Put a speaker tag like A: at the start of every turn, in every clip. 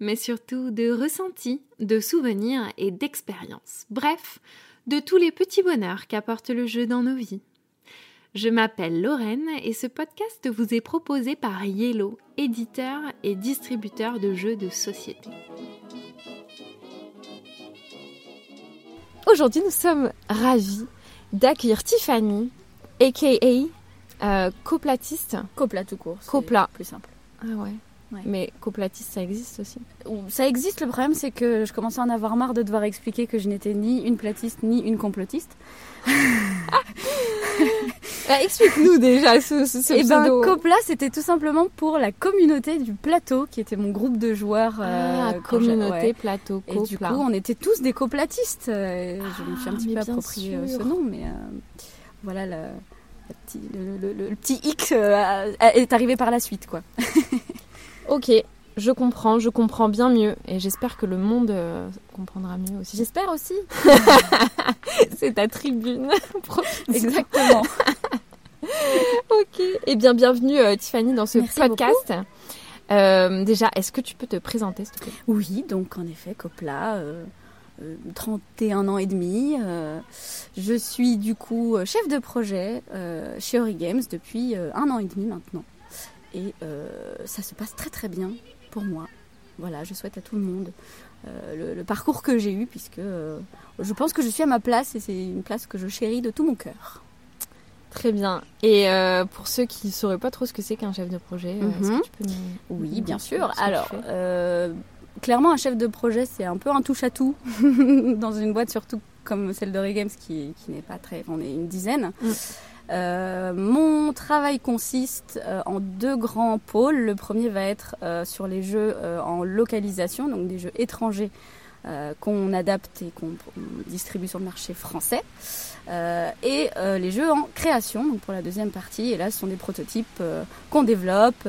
A: mais surtout de ressentis, de souvenirs et d'expériences. Bref, de tous les petits bonheurs qu'apporte le jeu dans nos vies. Je m'appelle Lorraine et ce podcast vous est proposé par Yellow, éditeur et distributeur de jeux de société. Aujourd'hui, nous sommes ravis d'accueillir Tiffany, aka euh, coplatiste.
B: Copla tout court. c'est
A: Copla.
B: Plus simple.
A: Ah ouais.
B: Ouais.
A: Mais coplatiste, ça existe aussi.
B: Ça existe, le problème c'est que je commençais à en avoir marre de devoir expliquer que je n'étais ni une platiste ni une complotiste.
A: Bah, Explique-nous déjà ce, ce, ce
B: Et ben
A: pseudo.
B: Copla c'était tout simplement pour la communauté du plateau qui était mon groupe de joueurs.
A: Ah,
B: euh,
A: communauté,
B: ouais.
A: plateau,
B: Et du coup
A: copla.
B: on était tous des coplatistes. Euh, je me suis un
A: Ah,
B: petit peu approprié euh,
A: sûr.
B: ce nom, mais euh, voilà le, petit, le, le- le- le petit X euh, est arrivé par la suite quoi.
A: Ok, je comprends, je comprends bien mieux et j'espère que le monde euh, comprendra mieux aussi.
B: J'espère aussi.
A: C'est ta tribune.
B: Exactement.
A: ok. Eh bien, bienvenue euh, Tiffany dans ce
B: Merci
A: podcast. Euh, déjà, est-ce que tu peux te présenter s'il te plaît?
B: Oui, donc en effet, Copla, euh, euh, 31 ans et demi. je suis du coup chef de projet chez Ori Games depuis un an et demi maintenant. Et euh, ça se passe très très bien pour moi. Voilà, je souhaite à tout le monde euh, le, le parcours que j'ai eu, puisque euh, je pense que je suis à ma place et c'est une place que je chéris de tout mon cœur.
A: Très bien. Et euh, pour ceux qui ne sauraient pas trop ce que c'est qu'un chef de projet, est-ce
B: Mhm.
A: que tu peux nous...
B: Oui, bien sûr. Alors, euh, clairement, un chef de projet, c'est un peu un touche-à-tout dans une boîte, surtout comme celle de Games, qui, qui n'est pas très. On est une dizaine.
A: Mm.
B: Euh, mon travail consiste euh, en deux grands pôles. Le premier va être euh, sur les jeux en localisation, donc des jeux étrangers qu'on adapte et qu'on on distribue sur le marché français. Et les jeux en création, donc pour la deuxième partie. Et là, ce sont des prototypes qu'on développe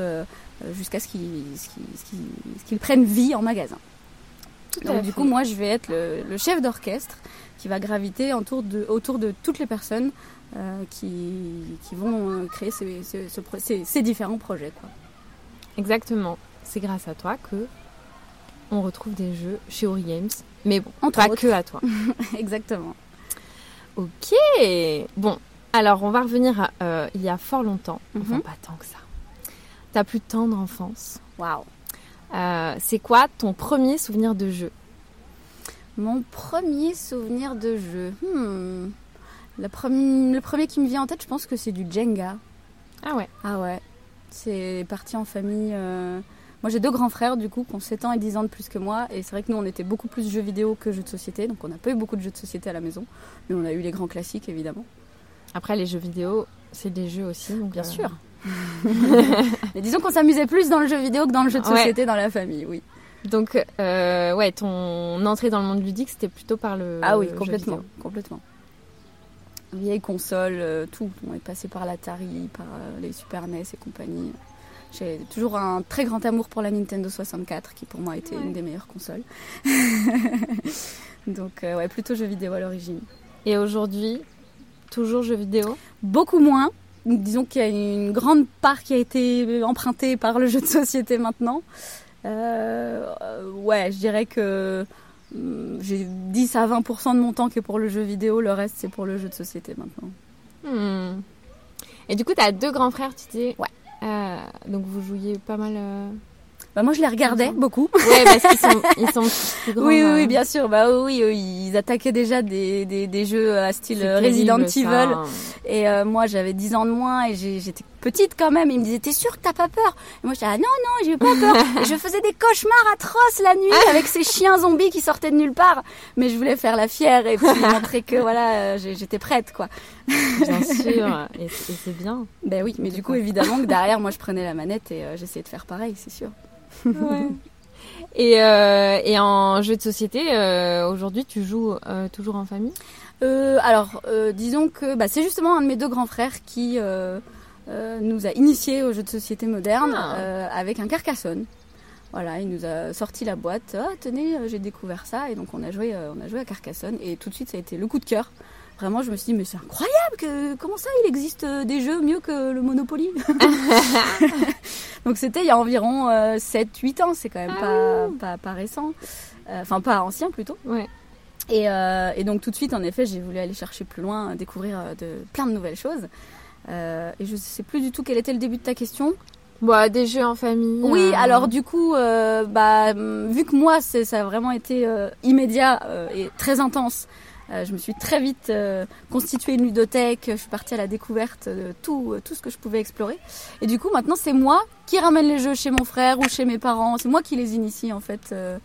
B: jusqu'à ce qu'ils prennent vie en magasin. Donc du coup, moi, je vais être le, le chef d'orchestre qui va graviter autour de, autour de toutes les personnes euh, qui, qui vont euh, créer ces, ces- ce pro- ces- ces différents projets. Quoi.
A: Exactement. C'est grâce à toi que on retrouve des jeux chez Ori Games. Mais bon,
B: Entre
A: pas
B: autres.
A: que à toi.
B: Exactement.
A: Ok. Bon, alors on va revenir à euh, il y a fort longtemps. Enfin,
B: Mhm.
A: pas tant que ça. Ta plus tendre enfance.
B: Waouh.
A: C'est quoi ton premier souvenir de jeu?
B: Mon premier souvenir de jeu. Hmm. Le, premier, le premier qui me vient en tête, je pense que c'est du Jenga.
A: Ah ouais.
B: Ah ouais, c'est parti en famille. euh, Moi j'ai deux grands frères du coup qui ont 7 ans et 10 ans de plus que moi et c'est vrai que nous on était beaucoup plus jeux vidéo que jeux de société donc on n'a pas eu beaucoup de jeux de société à la maison mais on a eu les grands classiques évidemment.
A: Après les jeux vidéo, c'est des jeux aussi. Donc,
B: Bien
A: euh,
B: sûr. mais disons qu'on s'amusait plus dans le jeu vidéo que dans le jeu de
A: Ouais.
B: société dans la famille, oui.
A: Donc euh, ouais, ton entrée dans le monde ludique, c'était plutôt par le.
B: ah oui, complètement,
A: vidéo.
B: complètement. Vieilles consoles, euh, tout. On est passé par l'Atari, par euh, les Super NES et compagnie. J'ai toujours un très grand amour pour la Nintendo 64, qui pour moi était
A: Ouais.
B: une des meilleures consoles. Donc euh, ouais, plutôt jeux vidéo à l'origine.
A: Et aujourd'hui, toujours jeux vidéo?
B: Beaucoup moins. Disons qu'il y a une grande part qui a été empruntée par le jeu de société maintenant. Euh, ouais, je dirais que j'ai 10 à 20% de mon temps qui est pour le jeu vidéo, le reste c'est pour le jeu de société maintenant.
A: Hmm. Et du coup, t'as deux grands frères, tu dis?
B: Ouais.
A: Euh, donc vous jouiez pas mal. euh,
B: Bah, moi je les regardais beaucoup.
A: Ouais, parce qu'ils sont, ils sont plus grands.
B: Oui, oui, oui, bien sûr. Bah oui, ils attaquaient déjà des, des, des jeux à style Resident
A: terrible, ça.
B: Evil. Et euh, moi, j'avais 10 ans de moins et j'étais petite quand même. Ils me disaient, t'es sûre que t'as pas peur? Et moi, j'étais, ah non, non, j'ai pas peur. et je faisais des cauchemars atroces la nuit avec ces chiens zombies qui sortaient de nulle part. Mais je voulais faire la fière et puis montrer que voilà, euh, j'étais prête, quoi.
A: Bien sûr. Et, et c'est bien.
B: Ben oui, mais du coup, évidemment que derrière, moi, je prenais la manette et euh, j'essayais de faire pareil, c'est sûr.
A: Ouais. Et, euh, et en jeu de société, euh, aujourd'hui, tu joues euh, toujours en famille?
B: Alors, disons que bah, c'est justement un de mes deux grands frères qui nous a initiés aux jeux de société modernes
A: Ah.
B: avec un Carcassonne. Voilà, il nous a sorti la boîte. Ah, tenez, j'ai découvert ça et donc on a joué, on a joué à Carcassonne et tout de suite ça a été le coup de cœur. Vraiment, je me suis dit mais c'est incroyable que comment ça il existe des jeux mieux que le Monopoly? donc c'était il y a environ 7-8 ans, c'est quand même pas, pas pas récent, Euh, enfin pas ancien plutôt.
A: Ouais.
B: Et, euh, et donc tout de suite, en effet, j'ai voulu aller chercher plus loin, découvrir euh, de, plein de nouvelles choses. Euh, et je sais plus du tout quel était le début de ta question.
A: Bah, des jeux en famille.
B: Oui,
A: euh,
B: alors du coup, euh, bah, vu que moi, ça a vraiment été euh, immédiat euh, et très intense, euh, je me suis très vite euh, constituée une ludothèque. Je suis partie à la découverte de tout, euh, tout ce que je pouvais explorer. Et du coup, maintenant, c'est moi qui ramène les jeux chez mon frère ou chez mes parents. C'est moi qui les initie en fait euh,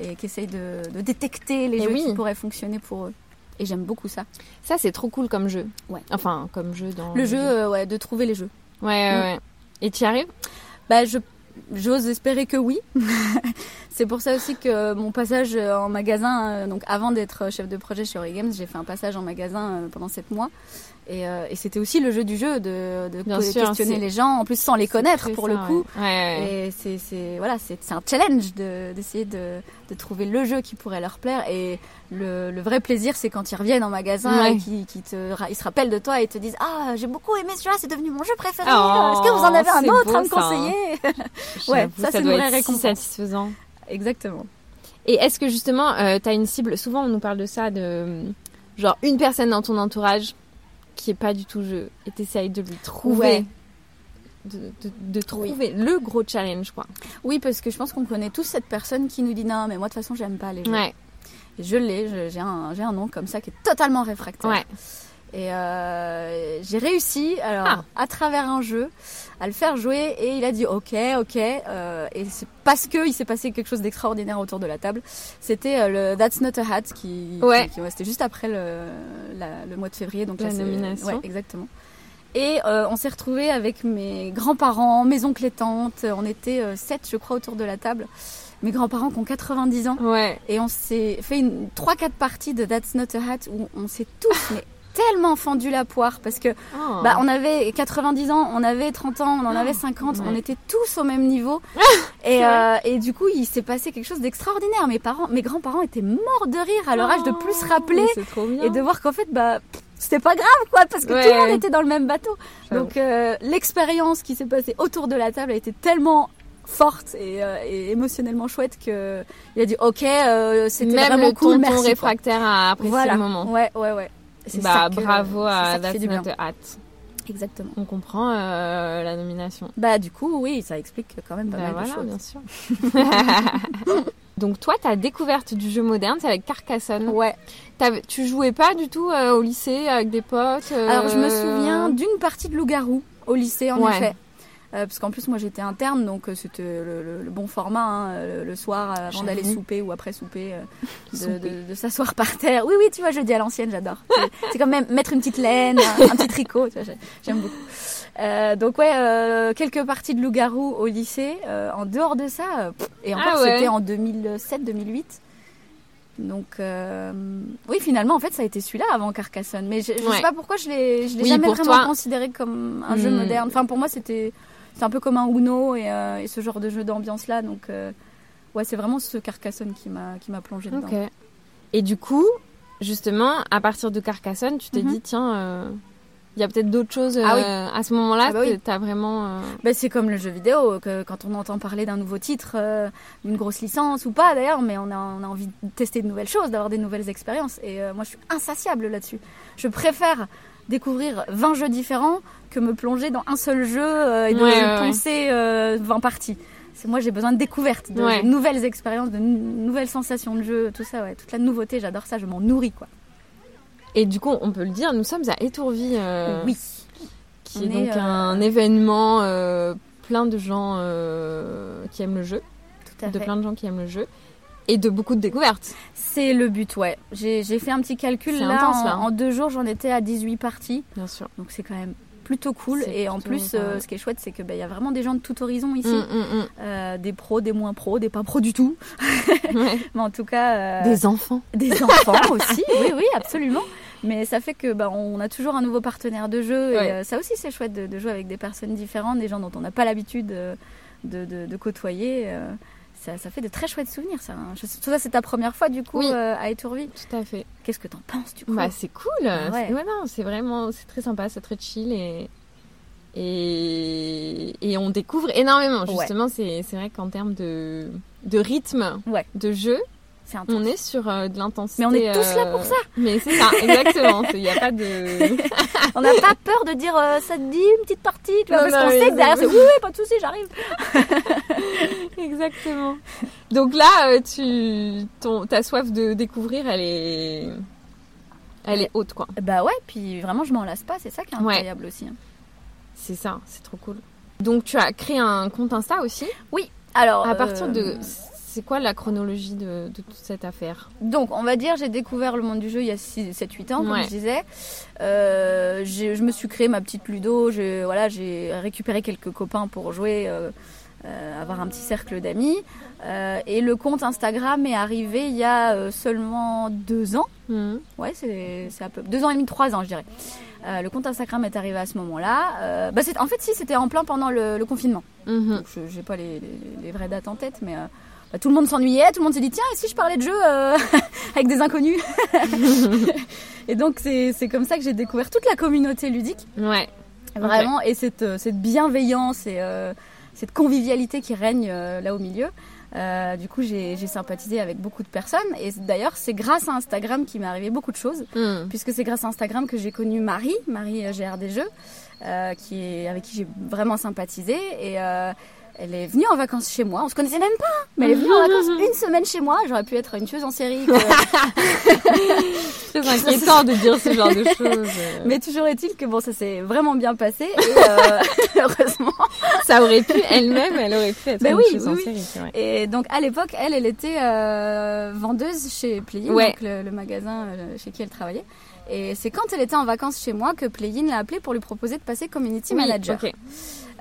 B: et qui essaye de, de détecter les jeux
A: oui.
B: qui pourraient fonctionner pour eux. Et j'aime beaucoup ça.
A: Ça, c'est trop cool comme jeu.
B: Ouais.
A: Enfin, comme jeu dans.
B: Le jeu, euh, ouais, de trouver les jeux.
A: Ouais, ouais,
B: Mm.
A: ouais. Et tu y arrives?
B: Bah, je, j'ose espérer que oui. c'est pour ça aussi que mon passage en magasin, euh, donc avant d'être chef de projet chez Ori Games, j'ai fait un passage en magasin euh, pendant sept mois. Et, euh, et c'était aussi le jeu du jeu de, de
A: sûr,
B: questionner les gens, en plus sans les connaître pour
A: ça,
B: le coup.
A: Ouais, ouais, ouais.
B: Et c'est, voilà, c'est, un challenge de, d'essayer de, de trouver le jeu qui pourrait leur plaire. Et le, le vrai plaisir, c'est quand ils reviennent en magasin
A: Ouais.
B: et qu'ils, te, ils se rappellent de toi et te disent Ah, j'ai beaucoup aimé celui-là, c'est devenu mon jeu préféré.
A: Oh,
B: Est-ce que vous en avez un autre
A: beau,
B: à me
A: ça, hein.
B: conseiller ouais, ça, c'est une vraie
A: si
B: récompense.
A: satisfaisant.
B: Exactement.
A: Et est-ce que justement, euh, t'as une cible Souvent, on nous parle de ça, de genre une personne dans ton entourage qui est pas du tout jeu, et t'essayes de lui trouver,
B: Ouais.
A: De, de- de trouver le gros challenge, quoi.
B: Oui, parce que je pense qu'on connaît tous cette personne qui nous dit Non, mais moi, de toute façon, j'aime pas les jeux.
A: Ouais,
B: je l'ai, j'ai un, j'ai un nom comme ça qui est totalement réfractaire.
A: ouais.
B: Et euh, j'ai réussi, alors,
A: Ah.
B: à travers un jeu, à le faire jouer. Et il a dit ok, ok. euh, et c'est parce que il s'est passé quelque chose d'extraordinaire autour de la table. C'était euh, le That's Not a Hat qui,
A: Ouais.
B: qui- qui- c'était juste après le, la- le mois de février, donc
A: La
B: là,
A: nomination.
B: Exactement. Et euh, on s'est retrouvés avec mes grands-parents, mes oncles et tantes. On était euh, sept, je crois, autour de la table. Mes grands-parents qui ont 90 ans.
A: Ouais.
B: Et on s'est fait une 3-4 parties de That's Not a Hat où on s'est tous mais, tellement fendu la poire parce que
A: Oh.
B: bah, on avait 90 ans, on avait 30 ans, on en avait 50,
A: ouais.
B: on était tous au même niveau. et,
A: C'est
B: euh, et du coup, il s'est passé quelque chose d'extraordinaire. Mes parents, mes grands-parents étaient morts de rire à leur âge de plus se rappeler
A: Oh, bien.
B: et de voir qu'en fait, bah, c'était pas grave quoi, parce que
A: Ouais,
B: tout le monde était dans le même bateau. Donc euh, l'expérience qui s'est passée autour de la table a été tellement forte et, euh, et émotionnellement chouette que il a dit ok euh, c'était
A: Même
B: vraiment
A: le
B: cool merci quoi.
A: réfractaire a apprécié
B: voilà
A: le moment.
B: ouais ouais ouais
A: Bah
B: ça que-
A: bravo à
B: ça qui fait
A: That's
B: du bien.
A: Not a Hat.
B: exactement
A: On comprend euh, la nomination.
B: bah du coup oui ça explique quand même pas
A: Bah
B: mal
A: voilà,
B: de
A: bien
B: choses
A: sûr. Donc toi, ta découverte du jeu moderne, c'est avec Carcassonne.
B: ouais
A: Tu jouais pas du tout euh, au lycée avec des potes euh,
B: alors je me souviens d'une partie de loup-garou au lycée en
A: Ouais.
B: effet Euh, parce qu'en plus moi j'étais interne donc c'était le, le- le bon format hein, le, le soir avant d'aller souper ou après souper de,
A: Souper.
B: de- de s'asseoir par terre oui oui tu vois je dis à l'ancienne j'adore C'est- comme même mettre une petite laine un, un petit tricot j'aime beaucoup Euh, donc ouais euh, quelques parties de loup-garou au lycée Euh, en dehors de ça pff, et encore
A: Ah ouais.
B: c'était en 2007 2008 donc oui finalement en fait ça a été celui-là avant Carcassonne mais je, je
A: Ouais.
B: sais pas pourquoi je l'ai je l'ai
A: Oui,
B: jamais vraiment
A: toi-
B: considéré comme un jeu
A: Hmm.
B: moderne enfin pour moi c'était c'est un peu comme un Uno et, et ce genre de jeu d'ambiance là donc ouais c'est vraiment ce Carcassonne qui m'a qui m'a plongé dedans.
A: Et du coup, justement, à partir de Carcassonne, tu t'es
B: Mhm.
A: dit, tiens, il y a peut-être d'autres choses
B: Ah oui.
A: euh, à ce moment-là.
B: Ah bah oui.
A: T'as vraiment. euh,
B: Bah, c'est comme le jeu vidéo, que quand on entend parler d'un nouveau titre, euh, d'une grosse licence ou pas d'ailleurs, mais on a, on a envie de tester de nouvelles choses, d'avoir des nouvelles expériences. Et euh, moi, je suis insatiable là-dessus. Je préfère découvrir 20 jeux différents que me plonger dans un seul jeu euh, et de
A: Ouais,
B: penser euh, 20 parties. Moi, j'ai besoin de découvertes, de,
A: Ouais.
B: de nouvelles expériences, de nou- nouvelles sensations de jeu, tout ça, ouais. Toute la nouveauté, j'adore ça, je m'en nourris, quoi.
A: Et du coup, on peut le dire, nous sommes à Étourvie, euh,
B: Oui.
A: qui
B: on
A: est donc
B: euh,
A: un événement euh, plein de gens qui aiment le jeu,
B: Tout à
A: de
B: fait.
A: plein de gens qui aiment le jeu, et de beaucoup de découvertes.
B: C'est le but, ouais. J'ai fait un petit calcul là,
A: intense,
B: en,
A: là, hein.
B: en deux jours, j'en étais à 18 parties.
A: Bien sûr.
B: Donc c'est quand même plutôt cool. Et en plus, euh, ce qui est chouette, c'est qu'il y a vraiment des gens de tout horizon ici.
A: Mm, mm, mm.
B: Euh, des pros, des moins pros, des pas pros du tout.
A: Ouais.
B: Mais en tout cas, euh,
A: Des enfants.
B: des enfants aussi. Oui, oui, absolument. Mais ça fait que bah, on a toujours un nouveau partenaire de jeu.
A: Ouais.
B: Et euh, ça aussi, c'est chouette de, de jouer avec des personnes différentes, des gens dont on n'a pas l'habitude euh, de, de- de côtoyer. euh, ça, ça fait de très chouettes souvenirs. Ça. hein. Je sais- toi, c'est ta première fois du coup
A: Oui.
B: euh, à Étourville?
A: Tout à fait.
B: Qu'est-ce que t'en penses du coup?
A: Bah, c'est cool.
B: Ah ouais.
A: C'est- ouais, non, c'est vraiment, c'est très sympa, c'est très chill et et, et on découvre énormément. Justement, c'est c'est vrai qu'en termes de de rythme,
B: Ouais.
A: de jeu,
B: C'est intense.
A: on est sur euh, de l'intensité.
B: Mais on est tous là
A: euh,
B: pour ça.
A: Mais c'est ça, exactement. Il n'y a pas de.
B: On n'a pas peur de dire euh, ça te dit une petite partie, tu vois,
A: Non,
B: parce qu'on sait que
A: c'est-
B: derrière c'est oui, oui, pas de souci, j'arrive.
A: Exactement. Donc là, tu, ton, ta soif de découvrir, elle est, elle est haute, quoi.
B: Bah ouais, puis vraiment, je m'en lasse pas, c'est ça qui est
A: Ouais.
B: incroyable aussi. hein.
A: C'est ça, c'est trop cool. Donc tu as créé un compte Insta aussi?
B: Alors,
A: À partir
B: euh,
A: de, c'est quoi la chronologie de, de toute cette affaire
B: Donc, on va dire, j'ai découvert le monde du jeu il y a 7-8 ans, comme
A: Ouais.
B: je disais. Euh, je me suis créé ma petite ludo. J'ai voilà, j'ai récupéré quelques copains pour jouer, euh, euh, avoir un petit cercle d'amis. Et le compte Instagram est arrivé il y a seulement deux ans.
A: Mhm.
B: Ouais, c'est un peu deux ans et demi, trois ans, je dirais. Euh, le compte Instagram est arrivé à ce moment-là. Euh, bah, c'est- en fait, si, c'était en plein pendant le, le confinement.
A: Mhm.
B: Donc, je n'ai pas les, les- les vraies dates en tête, mais euh, tout le monde s'ennuyait, tout le monde s'est dit tiens, et si je parlais de jeu euh, avec des inconnus Et donc c'est comme ça que j'ai découvert toute la communauté ludique,
A: Ouais.
B: vraiment, et cette, euh, cette bienveillance et euh, cette convivialité qui règne euh, là au milieu. Euh, du coup, j'ai sympathisé avec beaucoup de personnes, et d'ailleurs, c'est grâce à Instagram qu'il m'est arrivé beaucoup de choses
A: Mhm.
B: puisque c'est grâce à Instagram que j'ai connu Marie, Marie euh, GR des Jeux, euh, qui est, avec qui j'ai vraiment sympathisé. Et euh, elle est venue en vacances chez moi. On se connaissait même pas, hein, mais elle est venue en vacances une semaine chez moi. J'aurais pu être une tueuse en série.
A: Très inquiétant de dire ce genre de choses.
B: mais toujours est-il que bon, ça s'est vraiment bien passé. Et euh, heureusement.
A: ça aurait pu, elle-même, elle aurait pu être
B: Ben
A: une
B: oui, oui,
A: en
B: oui.
A: série, c'est.
B: Et donc à l'époque, elle, elle était euh, vendeuse chez Playin,
A: Ouais.
B: donc le, le magasin euh, chez qui elle travaillait. Et c'est quand elle était en vacances chez moi que Playin l'a appelée pour lui proposer de passer community manager.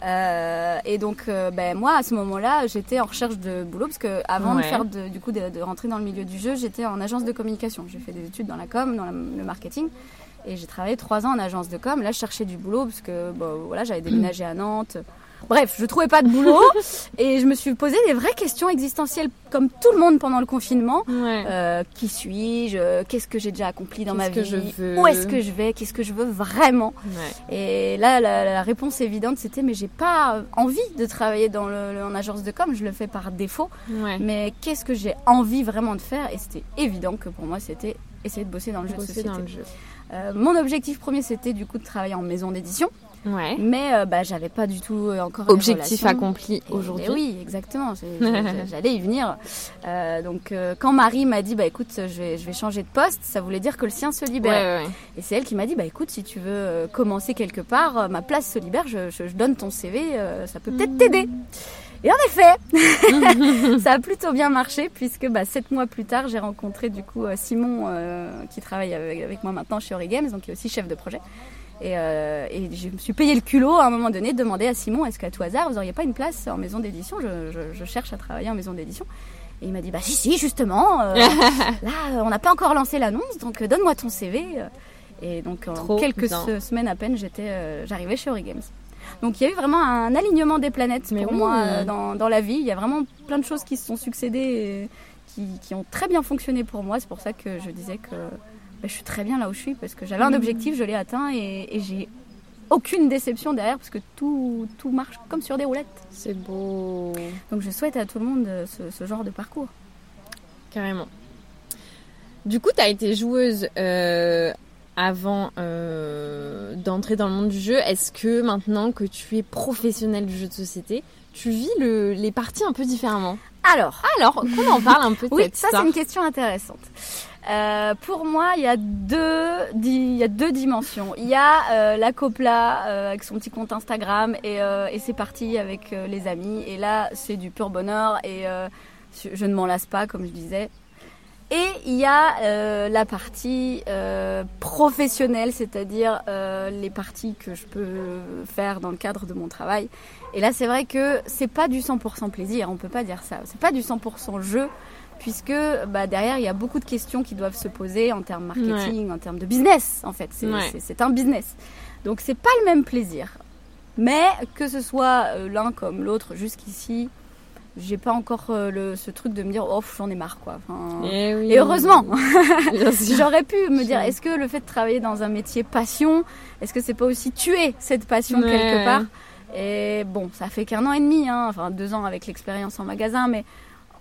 B: Euh, et donc, euh, ben, moi, à ce moment-là, j'étais en recherche de boulot parce que avant
A: Ouais.
B: de faire de, du coup de, de rentrer dans le milieu du jeu, j'étais en agence de communication. J'ai fait des études dans la com, dans la- le marketing, et j'ai travaillé trois ans en agence de com. Là, je cherchais du boulot parce que bon, voilà, j'avais déménagé à Nantes. Bref, je trouvais pas de boulot et je me suis posé des vraies questions existentielles comme tout le monde pendant le confinement.
A: Ouais.
B: Euh, qui suis-je? Qu'est-ce que j'ai déjà accompli dans ma vie? Où est-ce que je vais? Qu'est-ce que je veux vraiment?
A: Ouais.
B: et là, la, la réponse évidente, c'était mais j'ai pas envie de travailler dans le, le- en agence de com, je le fais par défaut.
A: Ouais.
B: Mais qu'est-ce que j'ai envie vraiment de faire? Et c'était évident que pour moi, c'était essayer de bosser dans le jeu de société.
A: dans le jeu.
B: Euh, mon objectif premier, c'était du coup de travailler en maison d'édition,
A: Ouais.
B: mais euh, bah, j'avais pas du tout euh, encore
A: Objectif accompli aujourd'hui.
B: oui, exactement. J'allais y venir. Euh, donc, quand Marie m'a dit, bah écoute, je vais, je vais changer de poste, ça voulait dire que le sien se libère.
A: ouais, ouais.
B: Et c'est elle qui m'a dit, bah écoute, si tu veux commencer quelque part, ma place se libère, je, je- je donne ton CV, ça peut peut-être t'aider. Et en effet, ça a plutôt bien marché puisque bah, sept mois plus tard, j'ai rencontré du coup Simon euh, qui travaille avec, avec moi maintenant chez Ori Games, donc qui est aussi chef de projet. Et, euh, et je me suis payé le culot à un moment donné de demander à Simon, est-ce qu'à tout hasard, vous auriez pas une place en maison d'édition? Je, je- je cherche à travailler en maison d'édition. Et il m'a dit, bah si, si, justement, euh, là, on n'a pas encore lancé l'annonce, donc euh, donne-moi ton CV. Et donc, en
A: Trop
B: quelques
A: bien.
B: semaines à peine, j'étais, euh, j'arrivais chez Ori Games. Donc, il y a eu vraiment un alignement des planètes
A: Mais
B: pour
A: oui.
B: moi euh, dans, dans la vie. Il y a vraiment plein de choses qui se sont succédées et qui, qui ont très bien fonctionné pour moi. C'est pour ça que je disais que bah, je suis très bien là où je suis parce que j'avais un objectif, je l'ai atteint et, et j'ai aucune déception derrière parce que tout, tout marche comme sur des roulettes.
A: C'est beau.
B: Donc, je souhaite à tout le monde euh, ce, ce genre de parcours.
A: Carrément. Du coup, tu as été joueuse euh, avant euh, d'entrer dans le monde du jeu. Est-ce que maintenant que tu es professionnelle du jeu de société, tu vis le- les parties un peu différemment?
B: Alors,
A: Alors, qu'on en parle un peu de
B: Oui,
A: cette
B: ça c'est une question intéressante. Euh, pour moi, il y a deux, il y a deux dimensions. Il y a euh, la copla euh, avec son petit compte Instagram et, et c'est parti avec les amis. Et là, c'est du pur bonheur et je ne m'en lasse pas, comme je disais. Et il y a la partie professionnelle, c'est-à-dire les parties que je peux faire dans le cadre de mon travail. Et là, c'est vrai que c'est pas du 100% plaisir, on peut pas dire ça. C'est pas du 100% jeu, puisque bah, derrière, il y a beaucoup de questions qui doivent se poser en termes marketing, en termes de business, en fait. C'est
A: Ouais.
B: un business. Donc, c'est pas le même plaisir. Mais que ce soit euh, l'un comme l'autre jusqu'ici, j'ai pas encore euh, le, ce truc de me dire, oh, j'en ai marre, quoi. Enfin,
A: Et, oui.
B: et heureusement, j'aurais pu me dire, est-ce que le fait de travailler dans un métier passion, est-ce que c'est pas aussi tuer cette passion
A: Ouais,
B: quelque part? Et bon, ça fait qu'un an et demi, hein, enfin deux ans avec l'expérience en magasin, mais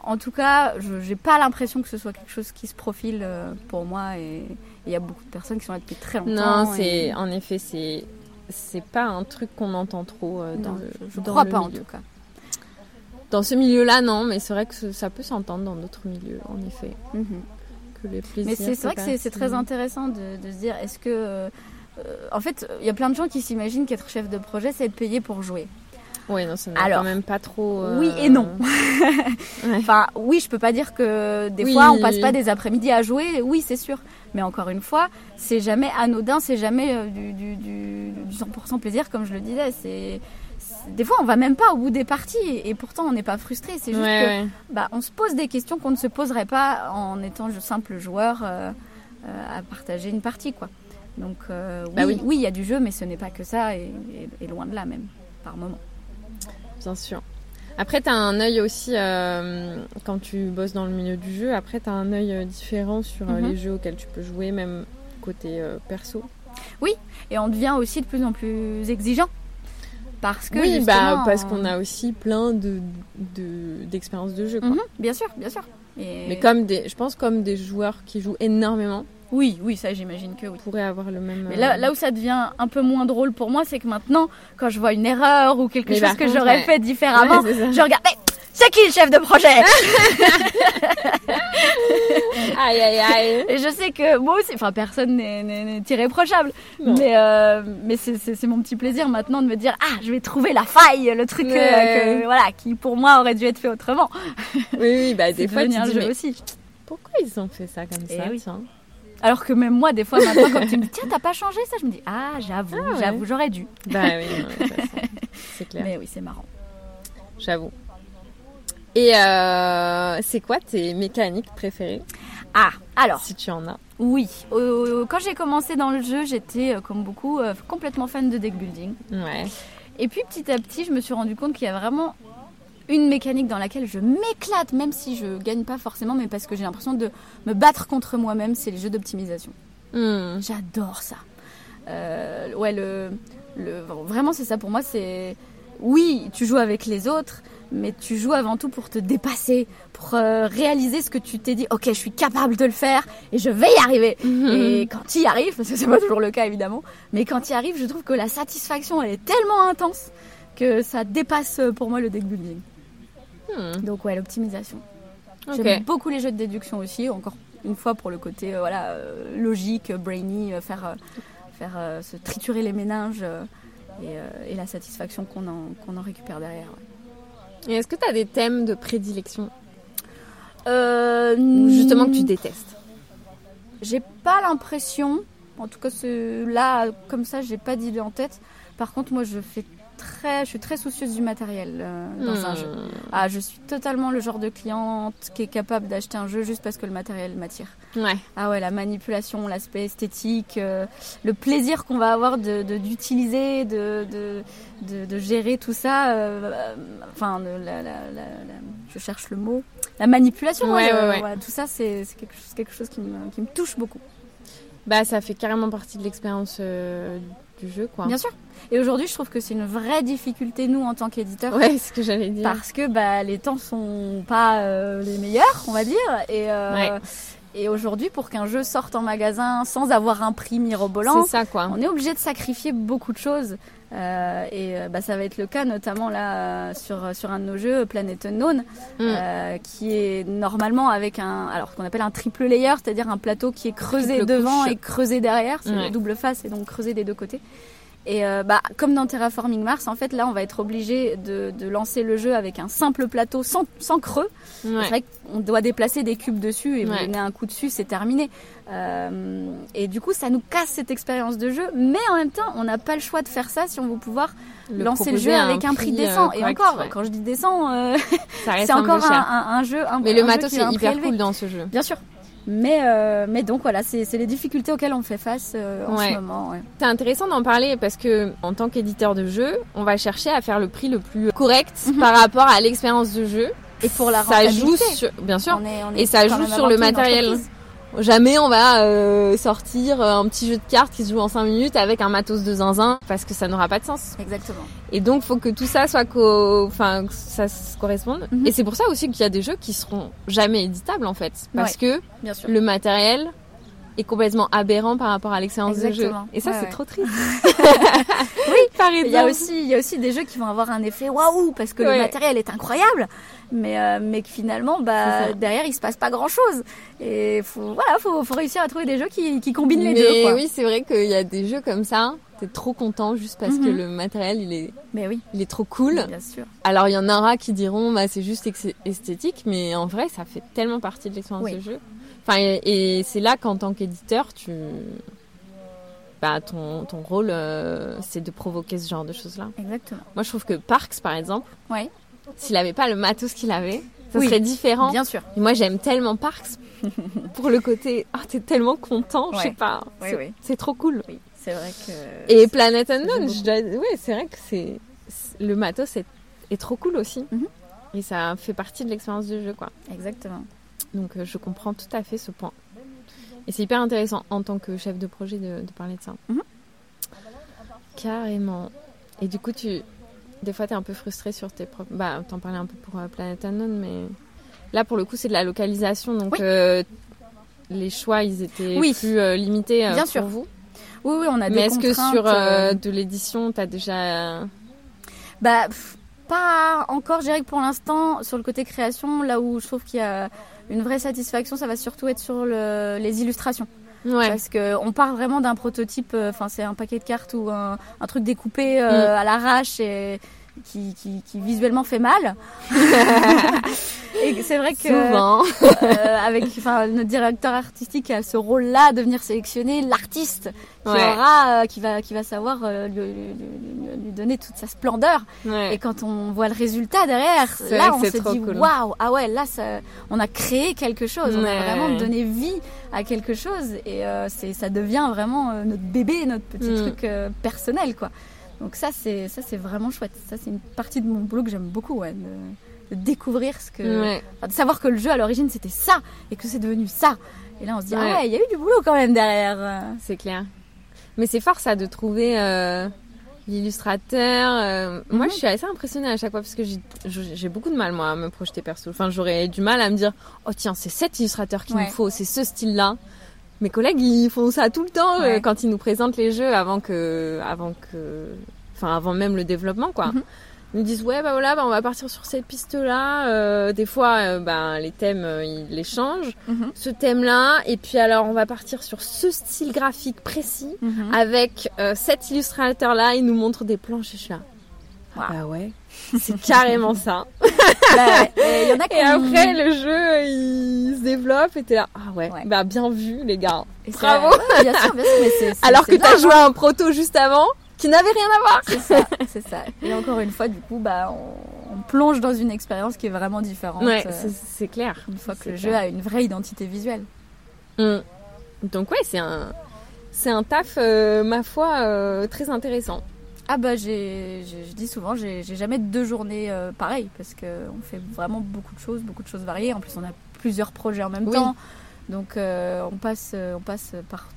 B: en tout cas, je j'ai pas l'impression que ce soit quelque chose qui se profile euh, pour moi. Et il y a beaucoup de personnes qui sont là depuis très longtemps.
A: Non, c'est
B: et-
A: en effet c'est c'est pas un truc qu'on entend trop euh, dans
B: Non,
A: le
B: je,
A: dans
B: crois
A: le
B: pas en tout cas.
A: Dans ce milieu-là, non, mais c'est vrai que ça peut s'entendre dans d'autres milieux, en effet,
B: Mhm.
A: que les plaisirs.
B: Mais c'est vrai que c'est très intéressant de, de se dire est-ce que. euh, en fait, il y a plein de gens qui s'imaginent qu'être chef de projet, c'est être payé pour jouer.
A: Oui, non, ça n'a
B: Alors,
A: quand même pas trop. euh,
B: oui et non.
A: Ouais.
B: Enfin, oui, je peux pas dire que des
A: Oui.
B: fois on passe pas des après-midi à jouer. Oui, c'est sûr. Mais encore une fois, c'est jamais anodin, c'est jamais euh, du, du, du, du 100% plaisir, comme je le disais. C'est des fois on va même pas au bout des parties et, pourtant on n'est pas frustré. C'est juste
A: Ouais,
B: que
A: ouais.
B: bah, on se pose des questions qu'on ne se poserait pas en étant simple joueur euh, euh, à partager une partie, quoi. Donc euh,
A: Bah
B: oui,
A: oui.
B: oui, il y a du jeu, mais ce n'est pas que ça et, et- et loin de là même par moment.
A: Bien sûr. Après, tu as un œil aussi, euh, quand tu bosses dans le milieu du jeu, après, tu as un œil euh, différent sur euh,
B: Mhm.
A: les jeux auxquels tu peux jouer, même côté euh, perso.
B: Et on devient aussi de plus en plus exigeant. Parce que
A: oui, bah, parce
B: on-
A: qu'on a aussi plein de, de, d'expériences de jeu. Quoi.
B: Mhm, bien sûr, bien sûr. Et-
A: Mais comme des, je pense comme des joueurs qui jouent énormément
B: Oui, oui, ça j'imagine que oui.
A: pourraient avoir le même.
B: Mais
A: euh,
B: là, là où ça devient un peu moins drôle pour moi, c'est que maintenant, quand je vois une erreur ou quelque
A: Mais
B: chose que j'aurais
A: ouais.
B: fait différemment,
A: Ouais,
B: je regarde. Mais c'est qui le chef de projet?
A: Aïe aïe aïe.
B: Et je sais que moi aussi, enfin personne n'est- irréprochable,
A: Non.
B: mais euh, mais c'est- mon petit plaisir maintenant de me dire ah je vais trouver la faille, le truc euh, que, voilà qui pour moi aurait dû être fait autrement.
A: Oui, oui, bah des
B: C'est
A: fois tu
B: devenu un
A: dis
B: jeu
A: mais
B: aussi.
A: pourquoi ils ont fait ça comme
B: Eh
A: ça
B: oui. Alors que même moi des fois maintenant quand tu me dis tiens t'as pas changé ça, je me dis ah j'avoue,
A: Ah ouais.
B: j'avoue j'aurais dû.
A: Bah oui, c'est clair,
B: Mais oui c'est marrant.
A: j'avoue. Et euh, c'est quoi tes mécaniques préférées,
B: Ah alors
A: si tu en as
B: oui, Euh, quand j'ai commencé dans le jeu j'étais euh, comme beaucoup euh, complètement fan de deck building.
A: Ouais.
B: Et puis petit à petit, je me suis rendu compte qu'il y a vraiment une mécanique dans laquelle je m'éclate, même si je gagne pas forcément, mais parce que j'ai l'impression de me battre contre moi-même, c'est les jeux d'optimisation.
A: Hmm.
B: J'adore ça. Euh, ouais, le, le, vraiment c'est ça pour moi, c'est... Oui, tu joues avec les autres, mais tu joues avant tout pour te dépasser, pour euh, réaliser ce que tu t'es dit, ok, je suis capable de le faire et je vais y arriver. Et quand tu y arrives, parce que c'est pas toujours le cas évidemment, mais quand tu y arrives, je trouve que la satisfaction elle est tellement intense que ça dépasse euh, pour moi le deck building.
A: Hmm.
B: Donc ouais, l'optimisation. J'aime beaucoup les jeux de déduction aussi, encore une fois pour le côté euh, voilà euh, logique, euh, brainy, euh, faire faire se triturer les méninges et, et la satisfaction qu'on en qu'on en récupère derrière. ouais.
A: Et est-ce que tu as des thèmes de prédilection? Ou justement que tu détestes?
B: J'ai pas l'impression, en tout cas là comme ça, j'ai pas d'idée en tête. Par contre, moi je fais très, je suis très soucieuse du matériel euh, dans un
A: Hmm.
B: jeu. Ah, je suis totalement le genre de cliente qui est capable d'acheter un jeu juste parce que le matériel m'attire.
A: Ouais.
B: Ah ouais, la manipulation, l'aspect esthétique, euh, le plaisir qu'on va avoir de d'utiliser, de, de, de, de gérer tout ça. euh, enfin, de la, la- la- la- je cherche le mot. La manipulation,
A: Ouais,
B: le-
A: ouais, ouais.
B: voilà, tout ça, c'est c'est quelque chose, quelque chose qui, me, qui me touche beaucoup.
A: Bah ça fait carrément partie de l'expérience euh, du jeu quoi.
B: Bien sûr. Et aujourd'hui, je trouve que c'est une vraie difficulté, nous, en tant qu'éditeurs.
A: Ouais, ce que j'allais dire.
B: Parce que bah, les temps sont pas euh, les meilleurs, on va dire. Et, euh,
A: Ouais.
B: Et aujourd'hui, pour qu'un jeu sorte en magasin sans avoir un prix mirobolant,
A: ça quoi.
B: on est obligé de sacrifier beaucoup de choses. Euh, et euh, bah, ça va être le cas notamment là sur, sur un de nos jeux, Planet Unknown,
A: Mm.
B: euh, qui est normalement avec un, alors ce qu'on appelle un triple layer, c'est-à-dire un plateau qui est creusé
A: Triple
B: devant
A: couche.
B: et creusé derrière, c'est une double face et donc creusé des deux côtés. Et euh, bah, comme dans Terraforming Mars, en fait, là, on va être obligé de, de lancer le jeu avec un simple plateau sans, sans creux.
A: Ouais.
B: C'est vrai qu'on doit déplacer des cubes dessus et vous
A: Ouais.
B: donnez un coup dessus, c'est terminé. Euh, et du coup, ça nous casse cette expérience de jeu. Mais en même temps, on n'a pas le choix de faire ça si on veut pouvoir
A: Le
B: lancer le jeu avec un prix
A: euh,
B: décent. et encore,
A: ouais.
B: quand je dis décent, euh, c'est encore un, un- un jeu. Un,
A: Mais le matos
B: qui a un
A: est
B: prix
A: hyper
B: élevé.
A: cool dans ce jeu.
B: Bien sûr. Mais, euh, mais donc voilà, c'est c'est les difficultés auxquelles on fait face euh, en
A: Ouais.
B: ce moment. ouais.
A: C'est intéressant d'en parler parce que en tant qu'éditeur de jeu, on va chercher à faire le prix le plus correct par rapport à l'expérience de jeu.
B: Et pour la
A: ça joue
B: rentabilité.
A: sur, bien sûr.
B: On est- on
A: Et ça joue sur le matériel. Jamais on va euh, sortir euh, un petit jeu de cartes qui se joue en 5 minutes avec un matos de zinzin parce que ça n'aura pas de sens.
B: Exactement.
A: Et donc faut que tout ça soit co... enfin que ça se corresponde.
B: Mhm.
A: Et c'est pour ça aussi qu'il y a des jeux qui seront jamais éditables en fait parce que
B: Bien sûr.
A: le matériel est complètement aberrant par rapport à l'expérience de jeu. Et ça
B: Ouais,
A: c'est
B: ouais.
A: trop triste. oui, par exemple.
B: Il y a aussi, il y a aussi des jeux qui vont avoir un effet waouh parce que
A: Ouais.
B: le matériel est incroyable, mais euh, mais que finalement bah derrière il se passe pas grand chose. Et faut voilà, faut, faut réussir à trouver des jeux qui, qui combinent les
A: Mais
B: deux. Quoi.
A: oui, c'est vrai qu'il y a des jeux comme ça. T'es trop content juste parce que
B: Mhm.
A: le matériel il est,
B: Mais oui,
A: il est trop cool.
B: bien sûr.
A: Alors il y en aura qui diront bah c'est juste esthétique, mais en vrai ça fait tellement partie de l'expérience
B: Oui.
A: de jeu. Enfin et, et c'est là qu'en tant qu'éditeur tu bah ton ton rôle euh, c'est de provoquer ce genre de choses là.
B: Exactement.
A: Moi je trouve que Parks par exemple,
B: Ouais.
A: s'il avait pas le matos qu'il avait, ça
B: Oui.
A: serait différent.
B: Bien sûr.
A: Et moi j'aime tellement Parks pour le côté ah t'es tellement content, je sais
B: Ouais.
A: pas, c'est
B: oui.
A: trop cool.
B: Oui, c'est vrai que.
A: Et Planet Unknown, je dois- ouais, c'est vrai que c'est c'est- le matos est, est trop cool aussi.
B: Mhm.
A: Et ça fait partie de l'expérience du jeu, quoi.
B: Exactement.
A: Donc euh, je comprends tout à fait ce point. Et c'est hyper intéressant en tant que chef de projet de, de parler de ça.
B: Mhm.
A: Carrément. Et du coup, tu, des fois, t'es un peu frustré sur tes propres. Bah, t'en parlais un peu pour euh, Planet Unknown, mais là, pour le coup, c'est de la localisation, donc
B: Oui.
A: euh, les choix, ils étaient
B: Oui.
A: plus euh, limités
B: Bien
A: pour
B: sûr.
A: vous.
B: Oui, oui, on a
A: Mais
B: des
A: est-ce que sur de l'édition, t'as déjà
B: Bah, pff, pas encore. Je dirais que pour l'instant, sur le côté création, là où je trouve qu'il y a une vraie satisfaction, ça va surtout être sur le- les illustrations.
A: Ouais.
B: Parce que on part vraiment d'un prototype, euh, enfin c'est un paquet de cartes ou un, un truc découpé euh, à l'arrache et qui, qui, qui visuellement fait mal. et c'est vrai que
A: Souvent.
B: euh, avec enfin notre directeur artistique a ce rôle-là de venir sélectionner l'artiste qui
A: Ouais.
B: aura, euh, qui va qui va savoir euh, lui, lui- lui- donner toute sa splendeur.
A: Ouais.
B: Et quand on voit le résultat derrière, là on se dit
A: cool.
B: waouh, ah ouais, là ça, on a créé quelque chose, on a vraiment donné vie à quelque chose et euh, c'est ça devient vraiment euh, notre bébé, notre petit
A: Mm.
B: truc euh, personnel quoi. Donc ça c'est ça c'est vraiment chouette. Ça c'est une partie de mon boulot que j'aime beaucoup, ouais, de, de découvrir ce que,
A: Ouais.
B: enfin, de savoir que le jeu à l'origine c'était ça et que c'est devenu ça. Et là on se dit
A: Ouais.
B: ah ouais, il y a eu du boulot quand même derrière.
A: C'est clair. Mais c'est fort ça de trouver euh, l'illustrateur. euh, Moi,
B: Mhm.
A: je suis assez impressionnée à chaque fois parce que j'ai- beaucoup de mal moi à me projeter perso. Enfin, j'aurais du mal à me dire oh tiens c'est cet illustrateur qu'il
B: Ouais.
A: nous faut, c'est ce style-là. Mes collègues ils font ça tout le temps euh, quand ils nous présentent les jeux avant que, avant que, enfin avant même le développement quoi.
B: Mhm.
A: Ils nous disent ouais bah voilà bah, on va partir sur cette piste là. des fois euh, bah, les thèmes euh, ils les changent.
B: Mhm.
A: Ce thème là et puis alors on va partir sur ce style graphique précis
B: Mhm.
A: avec euh, cet illustrateur là il nous montre des planches et je suis là
B: Wow.
A: bah ouais c'est carrément ça
B: Bah ouais. Et il y en a qui
A: et après le jeu il se développe et t'es là ah ouais,
B: Ouais.
A: bah bien vu les gars
B: Et
A: bravo.
B: ouais, bien sûr, bien sûr, mais c'est- c'est-
A: alors
B: c'est
A: que t'as joué à un proto juste avant qui n'avait rien à voir
B: C'est ça, c'est ça. Et encore une fois, du coup, bah, on, on plonge dans une expérience qui est vraiment différente.
A: ouais
B: euh,
A: c'est- clair
B: une fois que le jeu a une vraie identité visuelle.
A: Mm. donc ouais c'est un c'est un taf euh, ma foi euh, très intéressant
B: Ah bah, j'ai, je dis souvent, j'ai, jamais deux journées euh, pareilles parce que on fait vraiment beaucoup de choses, beaucoup de choses variées. En plus, on a plusieurs projets en même
A: Oui.
B: temps, donc euh, on passe, euh, on passe par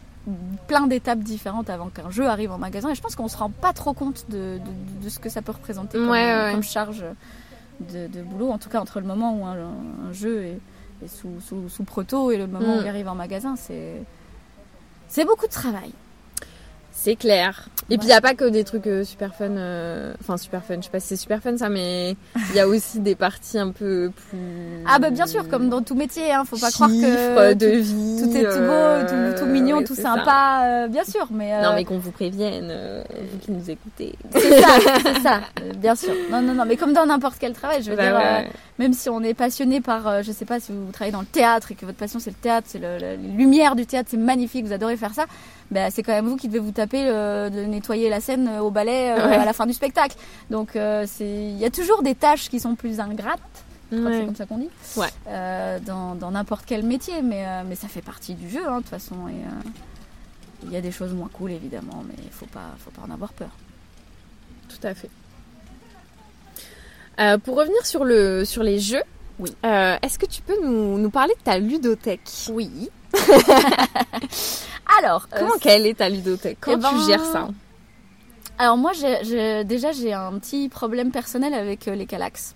B: plein d'étapes différentes avant qu'un jeu arrive en magasin. Et je pense qu'on se rend pas trop compte de, de- de ce que ça peut représenter comme,
A: Ouais, ouais, ouais.
B: comme charge de, de boulot. En tout cas, entre le moment où un, un jeu est, est sous, sous, sous proto et le moment
A: Mm.
B: où il arrive en magasin, c'est c'est beaucoup de travail.
A: C'est clair. Et puis il n'y a pas que des trucs euh, super fun. euh, Enfin, super fun. Je sais pas si c'est super fun ça, mais il y a aussi des parties un peu plus.
B: Ah bah bien sûr, comme dans tout métier, hein, faut pas croire que tout-
A: vie.
B: tout est tout beau,
A: euh,
B: tout, tout mignon, tout sympa, euh, bien sûr, mais,
A: Non, mais qu'on vous prévienne, vous qui nous écoutez.
B: c'est ça, c'est ça, bien sûr. Non, non, non, mais comme dans n'importe quel travail, je veux
A: Bah
B: dire,
A: ouais,
B: même si on est passionné par, je sais pas, si vous travaillez dans le théâtre et que votre passion c'est le théâtre, c'est le, le- les lumières du théâtre, c'est magnifique, vous adorez faire ça, bah, c'est quand même vous qui devez vous taper euh, de nettoyer la scène euh, au balai euh,
A: Ouais.
B: à la fin du spectacle. Donc euh, il y a toujours des tâches qui sont plus ingrates. Je crois que
A: Ouais.
B: c'est comme ça qu'on dit.
A: Ouais.
B: Dans n'importe quel métier, mais, mais ça fait partie du jeu, hein, de toute façon. Il y a des choses moins cool, évidemment, mais il faut pas, faut pas en avoir peur.
A: Tout à fait. Euh, pour revenir sur, le, sur les jeux,
B: Oui.
A: euh, est-ce que tu peux nous, nous parler de ta ludothèque?
B: Oui. Alors, euh,
A: Comment quelle est ta ludothèque? Comment
B: eh ben,
A: tu gères ça?
B: alors moi, déjà, j'ai un petit problème personnel avec euh, les calax.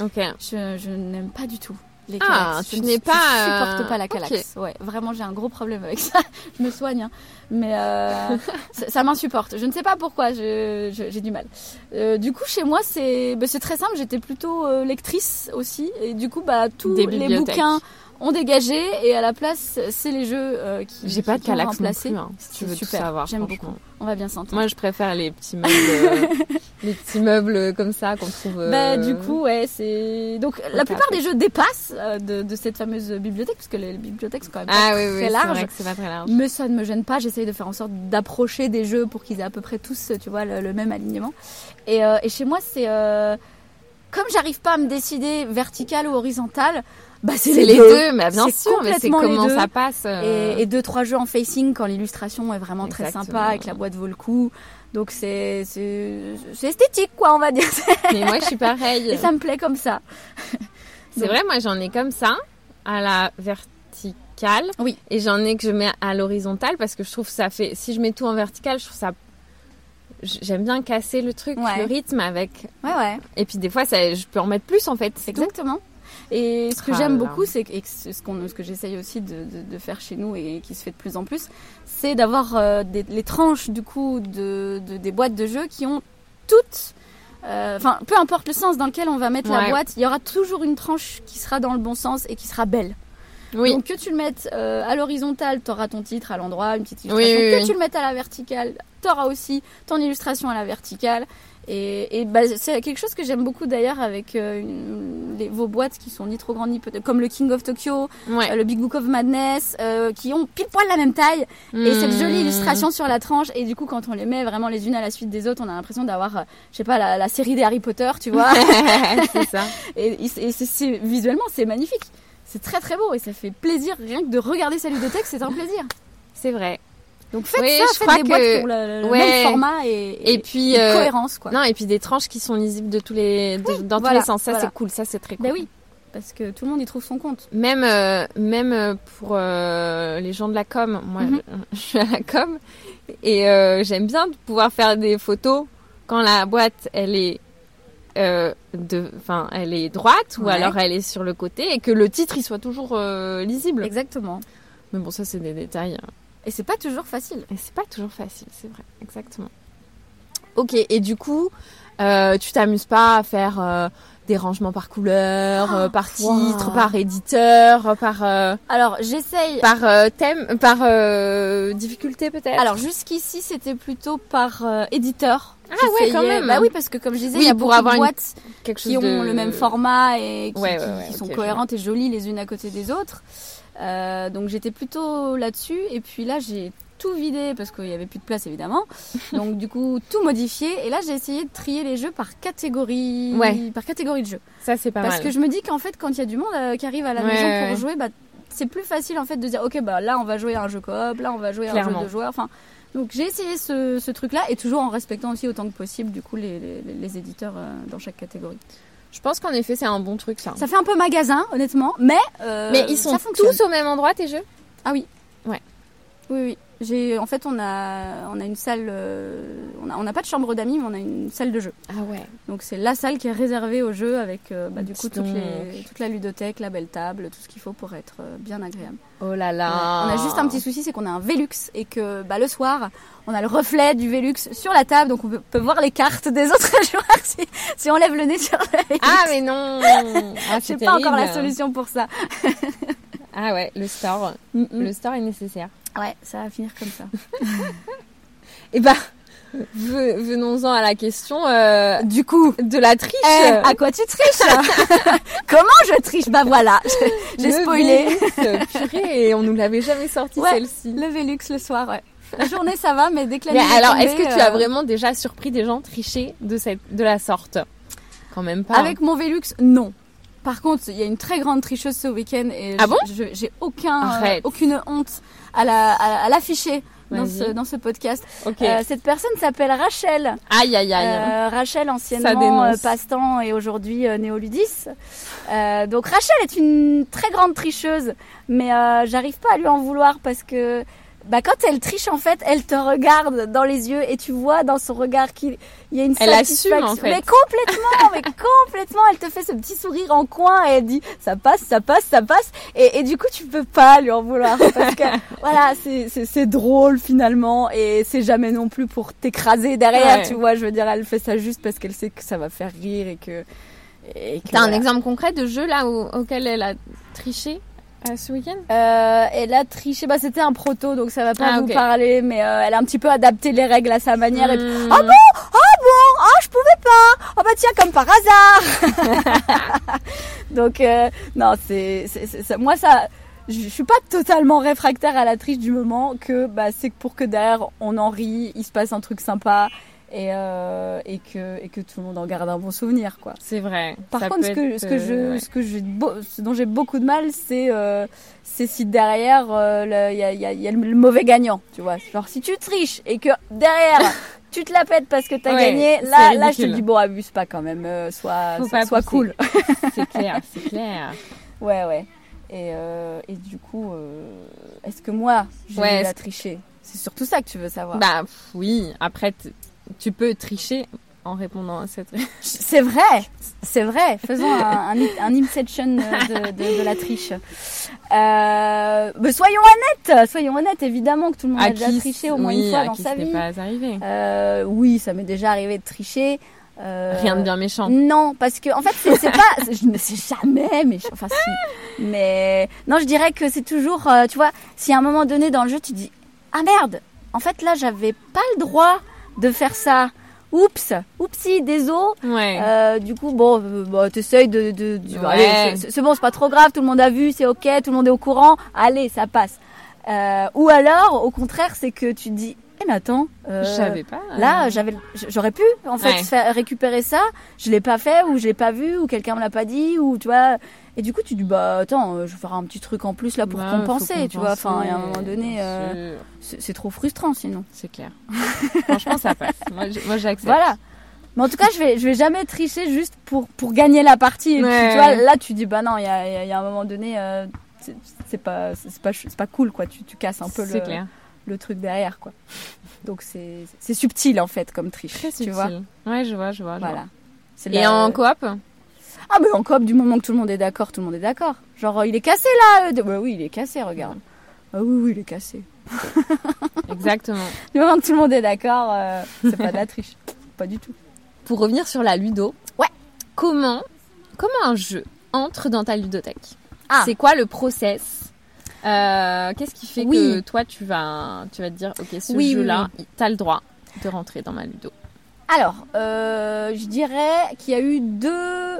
A: Ok.
B: Je, je n'aime pas du tout les
A: Ah,
B: calax.
A: tu n'es pas,
B: Je
A: euh,
B: supporte pas la
A: ok.
B: calax. Ouais, vraiment, j'ai un gros problème avec ça. je me soigne, hein. mais euh, ça, ça m'insupporte. Je ne sais pas pourquoi. J'ai du mal. Euh, du coup, chez moi, c'est bah, c'est très simple. J'étais plutôt euh, lectrice aussi, et du coup, bah tous les bouquins ont dégagé, et à la place, c'est les jeux euh, qui.
A: J'ai pas de calax non plus, hein, si tu veux tout
B: super,
A: savoir.
B: j'aime
A: franchement.
B: On va bien s'entendre.
A: Moi, je préfère les petits meubles, euh, les petits meubles comme ça qu'on trouve. euh,
B: Bah, du coup, ouais, c'est. Donc, la plupart des jeux dépassent euh, de, de cette fameuse bibliothèque, puisque les bibliothèques sont quand même pas
A: ah
B: très
A: oui, c'est
B: larges.
A: vrai que c'est pas très large.
B: Mais ça ne me gêne pas, j'essaye de faire en sorte d'approcher des jeux pour qu'ils aient à peu près tous, tu vois, le, le même alignement. Et, euh, et chez moi, c'est. euh, Comme j'arrive pas à me décider vertical ou horizontal, bah c'est les,
A: les
B: deux.
A: mais bien sûr, mais c'est comment ça passe. euh,
B: Et, et deux trois jeux en facing quand l'illustration est vraiment très
A: Exactement.
B: sympa et que la boîte vaut le coup. Donc c'est c'est c'est esthétique quoi on va dire.
A: Mais moi, je suis pareille.
B: Et ça me plaît comme ça.
A: C'est vrai, moi j'en ai comme ça, à la verticale.
B: Oui.
A: Et j'en ai que je mets à l'horizontale parce que je trouve que ça fait. Si je mets tout en vertical, je trouve ça. J'aime bien casser le truc,
B: Ouais.
A: le rythme avec.
B: Ouais ouais.
A: Et puis des fois, ça, je peux en mettre plus en fait. tout.
B: Et ce que
A: Ah
B: j'aime
A: là.
B: beaucoup, c'est que, ce, qu'on- ce que j'essaye aussi de, de- de faire chez nous et qui se fait de plus en plus, c'est d'avoir euh, des- les tranches du coup de, de- des boîtes de jeux qui ont toutes, euh, enfin peu importe le sens dans lequel on va mettre la boîte, il y aura toujours une tranche qui sera dans le bon sens et qui sera belle.
A: Oui.
B: Donc que tu le mettes euh, à l'horizontale, tu auras ton titre à l'endroit, une petite illustration.
A: oui,
B: que tu le mettes à la verticale, tu auras aussi ton illustration à la verticale. Et, et bah, c'est quelque chose que j'aime beaucoup d'ailleurs avec euh, une- les, vos boîtes qui sont ni trop grandes ni peu comme le King of Tokyo,
A: Ouais.
B: euh, le Big Book of Madness, euh, qui ont pile poil la même taille et cette jolie
A: Mmh.
B: illustration sur la tranche. Et du coup, quand on les met vraiment les unes à la suite des autres, on a l'impression d'avoir, je sais pas, la, la série des Harry Potter, tu vois.
A: c'est ça.
B: Et, c'est- visuellement, c'est magnifique. C'est très très beau et ça fait plaisir rien que de regarder sa ludothèque, c'est un plaisir.
A: C'est vrai.
B: Donc faites
A: Oui,
B: ça,
A: je
B: faites
A: crois
B: des
A: que-
B: boîtes le, le
A: Ouais.
B: même format et,
A: Et puis.
B: et
A: euh,
B: cohérence quoi.
A: Non, et puis des tranches qui sont lisibles de tous les, de- dans
B: voilà,
A: tous les sens. Ça,
B: voilà.
A: c'est cool. Ça, c'est très cool.
B: Ben oui, parce que tout le monde y trouve son compte.
A: Même, euh, même euh, pour euh, les gens de la com, moi
B: Mhm.
A: je, je suis à la com et j'aime bien de pouvoir faire des photos quand la boîte elle est euh, de, enfin elle est droite ou
B: Ouais.
A: alors elle est sur le côté et que le titre il soit toujours euh, lisible.
B: Exactement.
A: Mais bon ça c'est des détails hein.
B: Et c'est pas toujours facile.
A: et c'est pas toujours facile, c'est vrai, exactement. Ok et du coup euh, tu t'amuses pas à faire euh, des rangements par couleur, euh, par
B: wow.
A: titre, par éditeur, par
B: Alors j'essaye.
A: Par thème, par difficulté peut-être?
B: Alors jusqu'ici c'était plutôt par éditeur.
A: Ah ouais, quand même.
B: Bah oui parce que comme je disais,
A: Oui,
B: il y a
A: pour
B: beaucoup
A: avoir
B: de
A: une-
B: boîtes
A: quelque chose
B: qui ont le même format et qui,
A: Ouais,
B: qui-
A: ouais, ouais,
B: qui sont cohérentes et jolies les unes à côté des autres. Euh, donc j'étais plutôt là-dessus et puis là j'ai tout vidé parce qu'il n'y avait plus de place évidemment. donc du coup tout modifié et là j'ai essayé de trier les jeux par catégorie,
A: Ouais.
B: par catégorie de jeu.
A: Ça c'est pas
B: parce
A: mal.
B: que je me dis qu'en fait quand il y a du monde euh, qui arrive à la
A: Ouais,
B: maison
A: ouais,
B: pour jouer, bah, c'est plus facile en fait de dire ok bah là on va jouer à un jeu coop, là on va jouer à un jeu de joueurs. Enfin donc j'ai essayé ce, ce truc-là et toujours en respectant aussi autant que possible du coup les, les- les éditeurs euh, dans chaque catégorie.
A: Je pense qu'en effet c'est un bon truc ça.
B: Ça fait un peu magasin, honnêtement, mais euh,
A: Mais ils sont
B: ça
A: tous au même endroit tes jeux?
B: Ah oui.
A: Ouais.
B: Oui, oui. J'ai, en fait, on a, on a une salle, euh, on n'a pas de chambre d'amis, mais on a une salle de jeu.
A: Ah ouais.
B: Donc c'est la salle qui est réservée aux jeux avec, euh, bah, du coup, toutes les, toute la ludothèque, la belle table, tout ce qu'il faut pour être euh, bien agréable.
A: Oh là
B: Ouais.
A: là.
B: On a juste un petit souci, c'est qu'on a un Velux et que bah, le soir, on a le reflet du Velux sur la table, donc on peut, peut voir les cartes des autres joueurs si, si on lève le nez sur le Velux.
A: Ah mais non. Ah, c'est
B: pas encore la solution pour ça.
A: Ah ouais, le store.
B: Mm, mm.
A: Le store est nécessaire.
B: Ouais, ça va finir comme ça.
A: Et bah, ve- venons-en à la question euh,
B: Du coup,
A: de la triche.
B: eh, à quoi tu triches Comment je triche? Bah voilà, j'ai
A: Le
B: spoilé.
A: Vélux, purée, et on nous l'avait jamais sorti
B: Ouais.
A: celle-ci.
B: Le Velux le soir, ouais. La journée ça va, mais dès que la
A: Mais alors, est-ce que tu as
B: euh,
A: vraiment déjà surpris des gens tricher de cette, de la sorte? Quand même pas.
B: Avec mon Velux, non. Par contre, il y a une très grande tricheuse ce week-end et
A: Ah bon
B: j'ai aucun, euh, aucune honte à la- à- à l'afficher dans ce, dans ce podcast. Euh, cette personne s'appelle Rachel.
A: aïe aïe aïe.
B: Euh, Rachel, anciennement euh, passe-temps et aujourd'hui euh, Néoludis. Donc Rachel est une très grande tricheuse, mais j'arrive pas à lui en vouloir parce que bah, quand elle triche, en fait, elle te regarde dans les yeux et tu vois dans son regard qu'il il y a une
A: Elle
B: satisfaction.
A: assume, en fait.
B: Mais complètement, mais complètement, elle te fait ce petit sourire en coin et elle dit ça passe, ça passe, ça passe. Et, et du coup, tu peux pas lui en vouloir parce que voilà, c'est- drôle finalement et c'est jamais non plus pour t'écraser derrière,
A: Ouais.
B: tu vois. Je veux dire, elle fait ça juste parce qu'elle sait que ça va faire rire et que.
A: T'as un exemple concret de jeu là où- auquel elle a triché? Euh, ce week-end
B: Euh, elle a triché, bah c'était un proto donc ça va pas
A: Ah,
B: vous parler, mais euh, elle a un petit peu adapté les règles à sa manière. Et puis,
A: Hmm.
B: Ah bon? Ah bon? Ah je pouvais pas. Ah bah tiens comme par hasard. Donc euh, non c'est moi ça je je suis pas totalement réfractaire à la triche du moment que bah c'est pour que derrière on en rit, il se passe un truc sympa et euh, et que et que tout le monde en garde un bon souvenir quoi.
A: C'est vrai.
B: Par
A: Ça
B: contre, ce que,
A: être,
B: ce que je,
A: euh, ouais.
B: ce que je, beau- ce dont j'ai beaucoup de mal, c'est, euh, si derrière, euh, il y, a, il y a- il y a le mauvais gagnant, tu vois. Genre, si tu triches et que derrière, tu te la pètes parce que t'as
A: Ouais,
B: gagné, là, là, je te dis, bon, abuse pas quand même, euh, sois, sois, cool.
A: C'est clair, c'est clair.
B: ouais, ouais. Et, euh, et du coup, euh, est-ce que moi, j'ai
A: Ouais,
B: la tricher? C'est surtout ça que tu veux savoir.
A: Bah pff, oui, après tu peux tricher en répondant à cette.
B: C'est vrai, c'est vrai. Faisons un, un, un Inception de, de- de la triche. Euh, mais soyons honnêtes, soyons honnêtes. Évidemment que tout le monde a déjà triché au moins
A: oui,
B: une fois
A: à
B: dans
A: qui
B: sa vie.
A: pas arrivé.
B: Euh, oui, ça m'est déjà arrivé de tricher. Euh,
A: Rien de bien méchant.
B: Non, parce que en fait, c'est pas, je ne sais jamais, mais enfin si, mais non, je dirais que c'est toujours, tu vois, si à un moment donné dans le jeu, tu dis, ah merde, en fait là, j'avais pas le droit de faire ça. Oups, oupsie, désolé.
A: Ouais.
B: Euh, du coup, bon, euh, bah, t'essayes de, de, de-
A: Ouais.
B: allez, c'est- c'est bon, c'est pas trop grave, tout le monde a vu, c'est ok, tout le monde est au courant, allez, ça passe. Euh, ou alors, au contraire, c'est que tu te dis, eh mais attends, euh,
A: pas.
B: là, j'avais, j'aurais pu en fait
A: Ouais.
B: faire récupérer ça, je l'ai pas fait, ou je l'ai pas vu, ou quelqu'un me l'a pas dit, ou tu vois. Et du coup, tu dis bah attends, euh, je vais faire un petit truc en plus là pour
A: Ouais,
B: compenser, tu vois. Enfin, à un moment donné, euh, c'est trop frustrant sinon.
A: C'est clair. Franchement, ça passe. Moi, j'accepte.
B: Voilà. Mais en tout cas, je vais, je vais jamais tricher juste pour, pour gagner la partie. Et puis, tu vois, là, tu dis, bah non, il y a, y a- un moment donné, euh, c'est- pas, pas, pas cool, quoi. Tu, tu casses un peu le,
A: clair.
B: le truc derrière, quoi. Donc, c'est subtil, en fait, comme triche.
A: Très
B: tu
A: subtil.
B: vois.
A: Ouais, je vois, je vois. je
B: Voilà.
A: Vois. Et
B: la-
A: en coop?
B: Ah, mais en coop, du moment que tout le monde est d'accord, tout le monde est d'accord. Genre, euh, il est cassé, là. de- Bah oui, il est cassé, regarde. Ah oui, oui, il est cassé.
A: Exactement.
B: Du moment que tout le monde est d'accord, euh, c'est pas de la triche. Pas du tout.
A: Pour revenir sur la ludo.
B: Ouais.
A: Comment, comment un jeu entre dans ta ludothèque?
B: Ah.
A: C'est quoi le process? Euh, Qu'est-ce qui fait
B: Oui.
A: que toi, tu vas, tu vas te dire, ok, ce
B: Oui, oui,
A: jeu-là, t'as le droit de rentrer dans ma ludo?
B: Alors, euh, je dirais qu'il y a eu deux,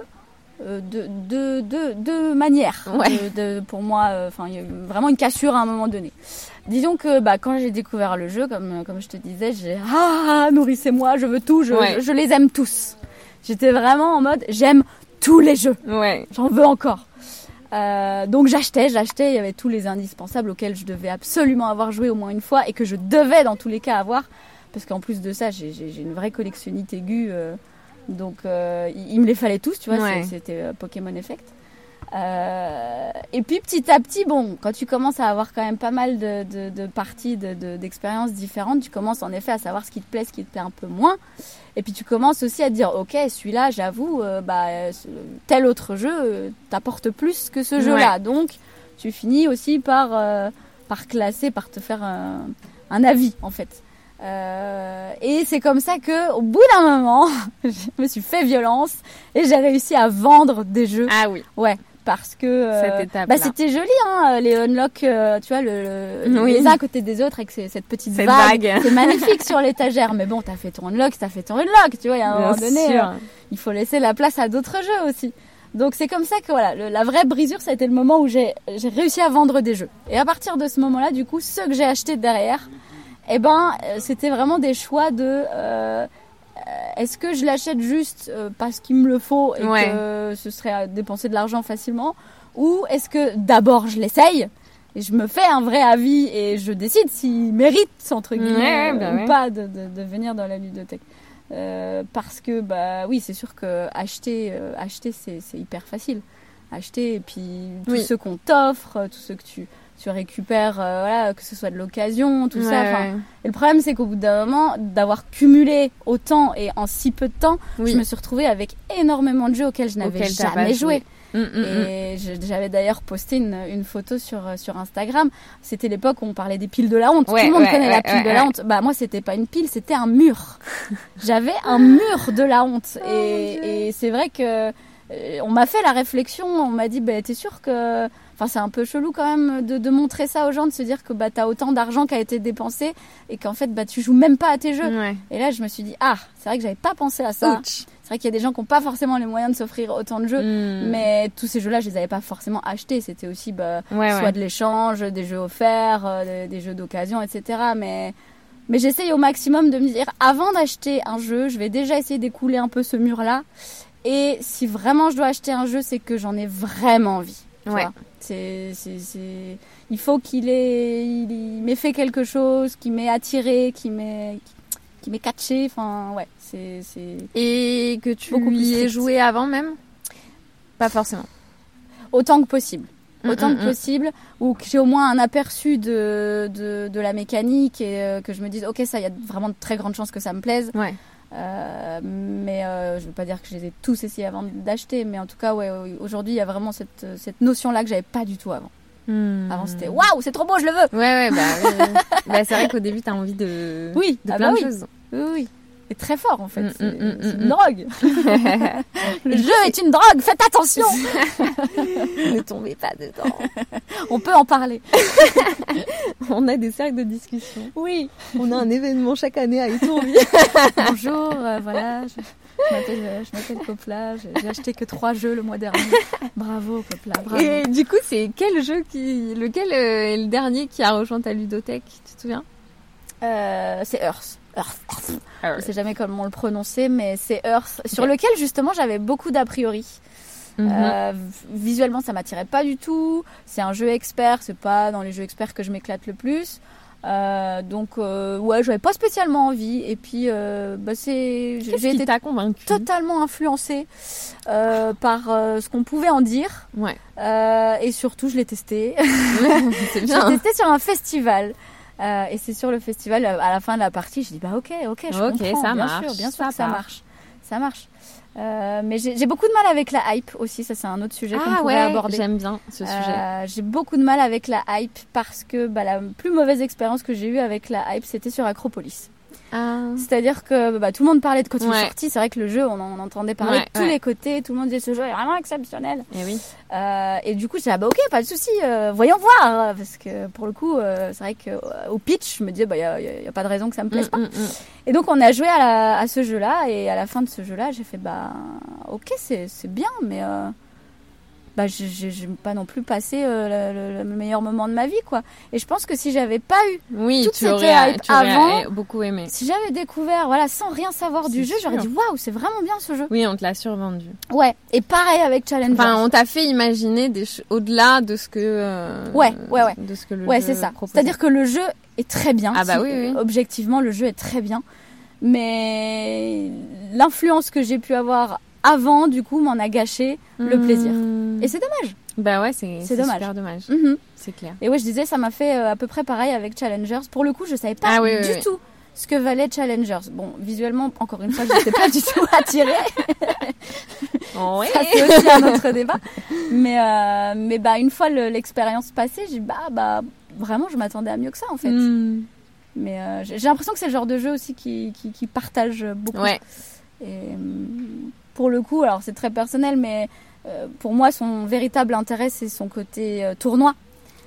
B: euh, manières
A: Ouais.
B: de, de- pour moi. euh, Enfin, il y a eu vraiment une cassure à un moment donné. Disons que bah, quand j'ai découvert le jeu, comme, comme je te disais, j'ai ah nourrissez-moi, je veux tout, je,
A: Ouais.
B: je, je les aime tous. J'étais vraiment en mode j'aime tous les jeux,
A: Ouais.
B: j'en veux encore. Euh, donc j'achetais, j'achetais, il y avait tous les indispensables auxquels je devais absolument avoir joué au moins une fois et que je devais dans tous les cas avoir. Parce qu'en plus de ça, j'ai- une vraie collectionnite aiguë. euh, donc euh, il me les fallait tous, tu vois,
A: Ouais.
B: c'était euh, Pokémon Effect. Euh, et puis petit à petit, bon, quand tu commences à avoir quand même pas mal de, de, de parties, de, d'expériences différentes, tu commences en effet à savoir ce qui te plaît, ce qui te plaît un peu moins. Et puis tu commences aussi à te dire, ok, celui-là, j'avoue, bah, tel autre jeu t'apporte plus que ce jeu-là. Donc tu finis aussi par, par classer, par te faire un, un avis en fait. Euh, et c'est comme ça que, au bout d'un moment, je me suis fait violence et j'ai réussi à vendre des jeux.
A: Ah oui.
B: Ouais parce que euh, bah, c'était joli hein, les unlock euh, tu vois le, le
A: Oui.
B: les uns à côté des autres avec ces- cette petite
A: Cette
B: vague,
A: vague.
B: c'est magnifique sur l'étagère mais bon t'as fait ton unlock t'as fait ton unlock tu vois il y a un moment
A: Bien
B: donné
A: sûr.
B: euh, il faut laisser la place à d'autres jeux aussi donc c'est comme ça que voilà le- la vraie brisure ça a été le moment où j'ai réussi à vendre des jeux et à partir de ce moment là du coup ceux que j'ai achetés derrière eh ben euh, c'était vraiment des choix de euh, est-ce que je l'achète juste euh, parce qu'il me le faut et
A: Ouais.
B: que ce serait à dépenser de l'argent facilement ou est-ce que d'abord je l'essaye et je me fais un vrai avis et je décide s'il mérite entre guillemets
A: Ouais, bah
B: euh, ou pas de, de, de venir dans la ludothèque Euh, parce que bah oui c'est sûr que acheter euh, acheter c'est hyper facile acheter et puis
A: Oui.
B: ceux qu'on t'offre euh, tous ceux que tu tu récupères euh, voilà que ce soit de l'occasion tout ça
A: Ouais,
B: enfin,
A: ouais.
B: et le problème, c'est qu'au bout d'un moment, d'avoir cumulé autant et en si peu de temps,
A: Oui.
B: je me suis retrouvée avec énormément de jeux auxquels je n'avais jamais joué.
A: joué. Mm, mm, mm.
B: Et je- j'avais d'ailleurs posté une, une photo sur, euh, sur Instagram. C'était l'époque où on parlait des piles de la honte.
A: Ouais,
B: Tout le monde
A: ouais,
B: connaît la pile de la honte. Bah moi, c'était pas une pile, c'était un mur. J'avais un mur de la honte.
A: Oh,
B: et et c'est vrai que euh, on m'a fait la réflexion. On m'a dit, bah, t'es sûr que Enfin, c'est un peu chelou quand même de, de montrer ça aux gens, de se dire que bah, t'as autant d'argent qui a été dépensé et qu'en fait bah, tu joues même pas à tes jeux.
A: Ouais.
B: Et là, je me suis dit, ah, c'est vrai que j'avais pas pensé à ça.
A: Ouch.
B: C'est vrai qu'il y a des gens qui n'ont pas forcément les moyens de s'offrir autant de jeux.
A: Mm.
B: Mais tous ces jeux-là, je les avais pas forcément achetés. C'était aussi bah,
A: Ouais,
B: soit
A: ouais.
B: de l'échange, des jeux offerts, euh, des, des jeux d'occasion, etc. Mais, mais j'essaye au maximum de me dire, avant d'acheter un jeu, je vais déjà essayer d'écouler un peu ce mur-là. Et si vraiment je dois acheter un jeu, c'est que j'en ai vraiment envie.
A: Ouais.
B: C'est, c'est, c'est... Il faut qu'il ait, il, il m'ait fait quelque chose, qui m'ait attiré, qui m'ait, qui m'ait catché. Enfin, ouais, c'est, c'est
A: Et que tu
B: Beaucoup
A: y aies joué avant même? Pas forcément.
B: autant que possible.
A: Mm,
B: Autant
A: mm,
B: que
A: mm.
B: possible, ou que j'ai au moins un aperçu de, de, de la mécanique et euh, que je me dise, ok, ça, il y a vraiment de très grandes chances que ça me plaise.
A: Ouais.
B: Euh, mais euh, je veux pas dire que je les ai tous essayés avant d'acheter, mais en tout cas, ouais, aujourd'hui, il y a vraiment cette, cette notion-là que j'avais pas du tout avant.
A: Mm.
B: Avant, c'était waouh, c'est trop beau, je le veux!
A: Ouais, ouais, bah, bah c'est vrai qu'au début, t'as envie de,
B: Oui,
A: de
B: ah
A: plein
B: bah
A: de choses.
B: Oui, oui. Et très fort, en fait.
A: Mm,
B: c'est
A: mm, mm,
B: c'est une
A: mm.
B: drogue. le jeu est une drogue, faites attention!
A: ne tombez pas dedans.
B: On peut en parler.
A: On a des cercles de discussion.
B: Oui.
A: On a un événement chaque année à Étourville.
B: Bonjour, euh, voilà, je, je m'appelle, euh, je m'appelle Copla, j'ai acheté que trois jeux le mois dernier. Bravo Copla, bravo.
A: Et du coup, c'est quel jeu qui, lequel euh, est le dernier qui a rejoint ta ludothèque Tu te souviens?
B: Euh, c'est Earth. Earth. Earth.
A: Ah
B: Je sais jamais comment le prononcer, mais c'est Earth, sur lequel justement j'avais beaucoup d'a priori.
A: Mhm.
B: Euh, visuellement, ça m'attirait pas du tout. C'est un jeu expert, c'est pas dans les jeux experts que je m'éclate le plus. Euh, donc euh, ouais, j'avais pas spécialement envie. Et puis euh, bah, c'est, j'ai j'ai été totalement influencée euh, par ce qu'on pouvait en dire.
A: Ouais,
B: et surtout, je l'ai testé. l'ai testé sur un festival. Euh, et c'est sur le festival, euh, à la fin de la partie, je dis bah ok, ok, je
A: Ok,
B: comprends,
A: ça
B: bien
A: marche,
B: sûr, bien sûr
A: ça
B: que ça marche, ça marche. Euh, mais j'ai beaucoup de mal avec la hype aussi, ça c'est un autre sujet qu'on
A: Ah
B: pourrait
A: ouais,
B: aborder.
A: j'aime bien ce sujet.
B: Euh, j'ai beaucoup de mal avec la hype parce que bah, la plus mauvaise expérience que j'ai eue avec la hype, c'était sur Acropolis.
A: Ah.
B: C'est-à-dire que bah, tout le monde parlait de quand il
A: Ouais.
B: est sorti. C'est vrai que le jeu, on en on entendait parler
A: Ouais,
B: de tous
A: ouais.
B: les côtés. Tout le monde disait ce jeu est vraiment exceptionnel.
A: Et oui.
B: Euh, et du coup, j'ai dit, ah bah ok, pas de souci, euh, voyons voir. Parce que pour le coup, euh, c'est vrai qu'au pitch, je me disais, bah il n'y a, y a pas de raison que ça me plaise
A: Mm,
B: pas.
A: mm, mm.
B: Et donc, on a joué à, la- à ce jeu-là. Et à la fin de ce jeu-là, j'ai fait, bah ok, c'est c'est bien, mais bah, j'ai- j'ai j'ai pas non plus passé euh, le, le- le meilleur moment de ma vie, quoi. Et je pense que si j'avais pas eu,
A: Oui,
B: Toute
A: tu
B: cette
A: aurais,
B: hype
A: tu
B: avant-
A: beaucoup aimé.
B: si j'avais découvert, voilà, sans rien savoir du jeu, j'aurais dit, waouh, c'est vraiment bien ce jeu.
A: Oui, on te l'a survendu.
B: Ouais. Et pareil avec Challenger.
A: Enfin, on t'a fait imaginer des au-delà de ce que. euh,
B: Ouais, ouais, ouais.
A: De ce que le
B: Ouais, c'est ça. C'est-à-dire que le jeu est très bien.
A: Ah bah oui, oui.
B: Objectivement, le jeu est très bien. Mais l'influence que j'ai pu avoir avant du coup m'en a gâché le plaisir.
A: Hmm.
B: Et c'est dommage.
A: Bah ouais, c'est
B: dommage.
A: super dommage.
B: Mhm.
A: C'est clair.
B: Et ouais, je disais, ça m'a fait euh, à peu près pareil avec Challengers. Pour le coup, je savais pas
A: Ah oui, oui,
B: du
A: oui.
B: tout ce que valait Challengers. Bon, visuellement, encore une fois, je n'étais pas du tout attirée. Ça, c'est aussi un autre débat. Mais, euh, mais bah, une fois le- l'expérience passée, j'ai bah, bah, vraiment, je m'attendais à mieux que ça, en fait.
A: Hmm.
B: Mais euh, j'ai l'impression que c'est le genre de jeu aussi qui, qui, qui partage beaucoup.
A: Ouais.
B: Et pour le coup, alors c'est très personnel, mais euh, pour moi, son véritable intérêt, c'est son côté euh, tournoi.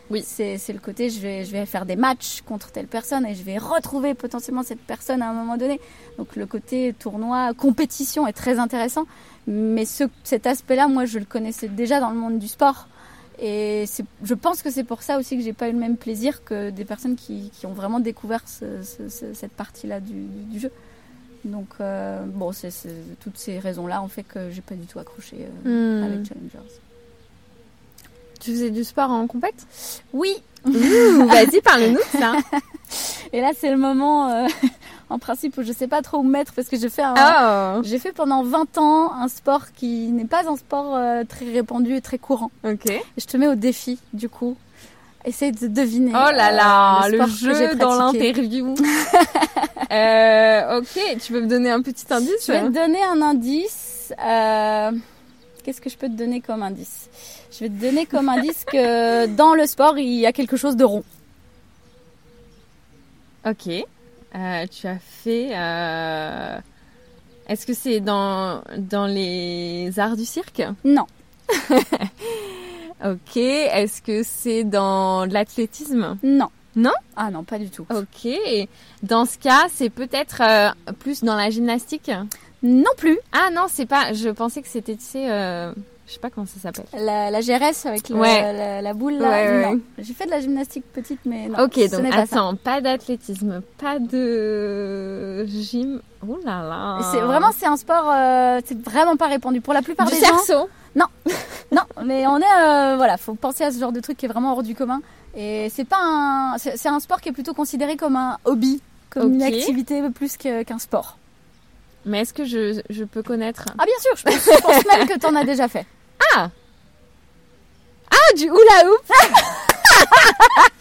A: Oui.
B: C'est le côté, je vais, je vais faire des matchs contre telle personne et je vais retrouver potentiellement cette personne à un moment donné. Donc le côté tournoi, compétition est très intéressant. Mais ce, cet aspect-là, moi, je le connaissais déjà dans le monde du sport. Et je pense que c'est pour ça aussi que j'ai pas eu le même plaisir que des personnes qui, qui ont vraiment découvert ce- ce- ce- cette partie-là du, du jeu. Donc, euh, bon, c'est toutes ces raisons-là ont fait que j'ai pas du tout accroché euh,
A: Hmm.
B: avec Challengers.
A: Tu faisais du sport en compète?
B: Oui,
A: Vas-y, parle-nous de ça.
B: et là, c'est le moment, euh, en principe, où je sais pas trop où me mettre parce que j'ai fait.
A: Oh,
B: J'ai fait pendant 20 ans un sport qui n'est pas un sport euh, très répandu et très courant.
A: ok.
B: Et je te mets au défi, du coup. Essaye de deviner.
A: Oh là là, le,
B: j'ai
A: jeu dans l'interview. euh, ok, tu peux me donner un petit indice
B: Je vais te donner un indice. euh, Qu'est-ce que je peux te donner comme indice? Je vais te donner comme indice que dans le sport, il y a quelque chose de rond.
A: Ok. Euh, tu as fait. euh, Est-ce que c'est dans, dans les arts du cirque?
B: Non,
A: Ok. Est-ce que c'est dans l'athlétisme?
B: Non.
A: Non
B: Ah non, pas du tout.
A: Ok. Dans ce cas, c'est peut-être euh, plus dans la gymnastique
B: Non plus.
A: Ah non, c'est pas. Je pensais que c'était, tu sais, euh, je sais pas comment ça s'appelle.
B: La, la GRS avec le-
A: Ouais.
B: la, la boule là.
A: Ouais,
B: non. J'ai fait de la gymnastique petite, mais non.
A: ok, donc
B: pas ça.
A: attends, pas d'athlétisme, pas de gym. Oh là là.
B: C'est vraiment c'est un sport, euh, c'est vraiment pas répandu pour la plupart
A: du
B: des gens.
A: cerceau.
B: Non, mais on est voilà, faut penser à ce genre de truc qui est vraiment hors du commun. Et c'est pas un, c'est un sport qui est plutôt considéré comme un hobby, comme une activité plus qu'un sport.
A: Mais est-ce que je, je peux connaître
B: Ah bien sûr, je pense, je pense même que t'en as déjà fait.
A: Ah Ah, du hula hoop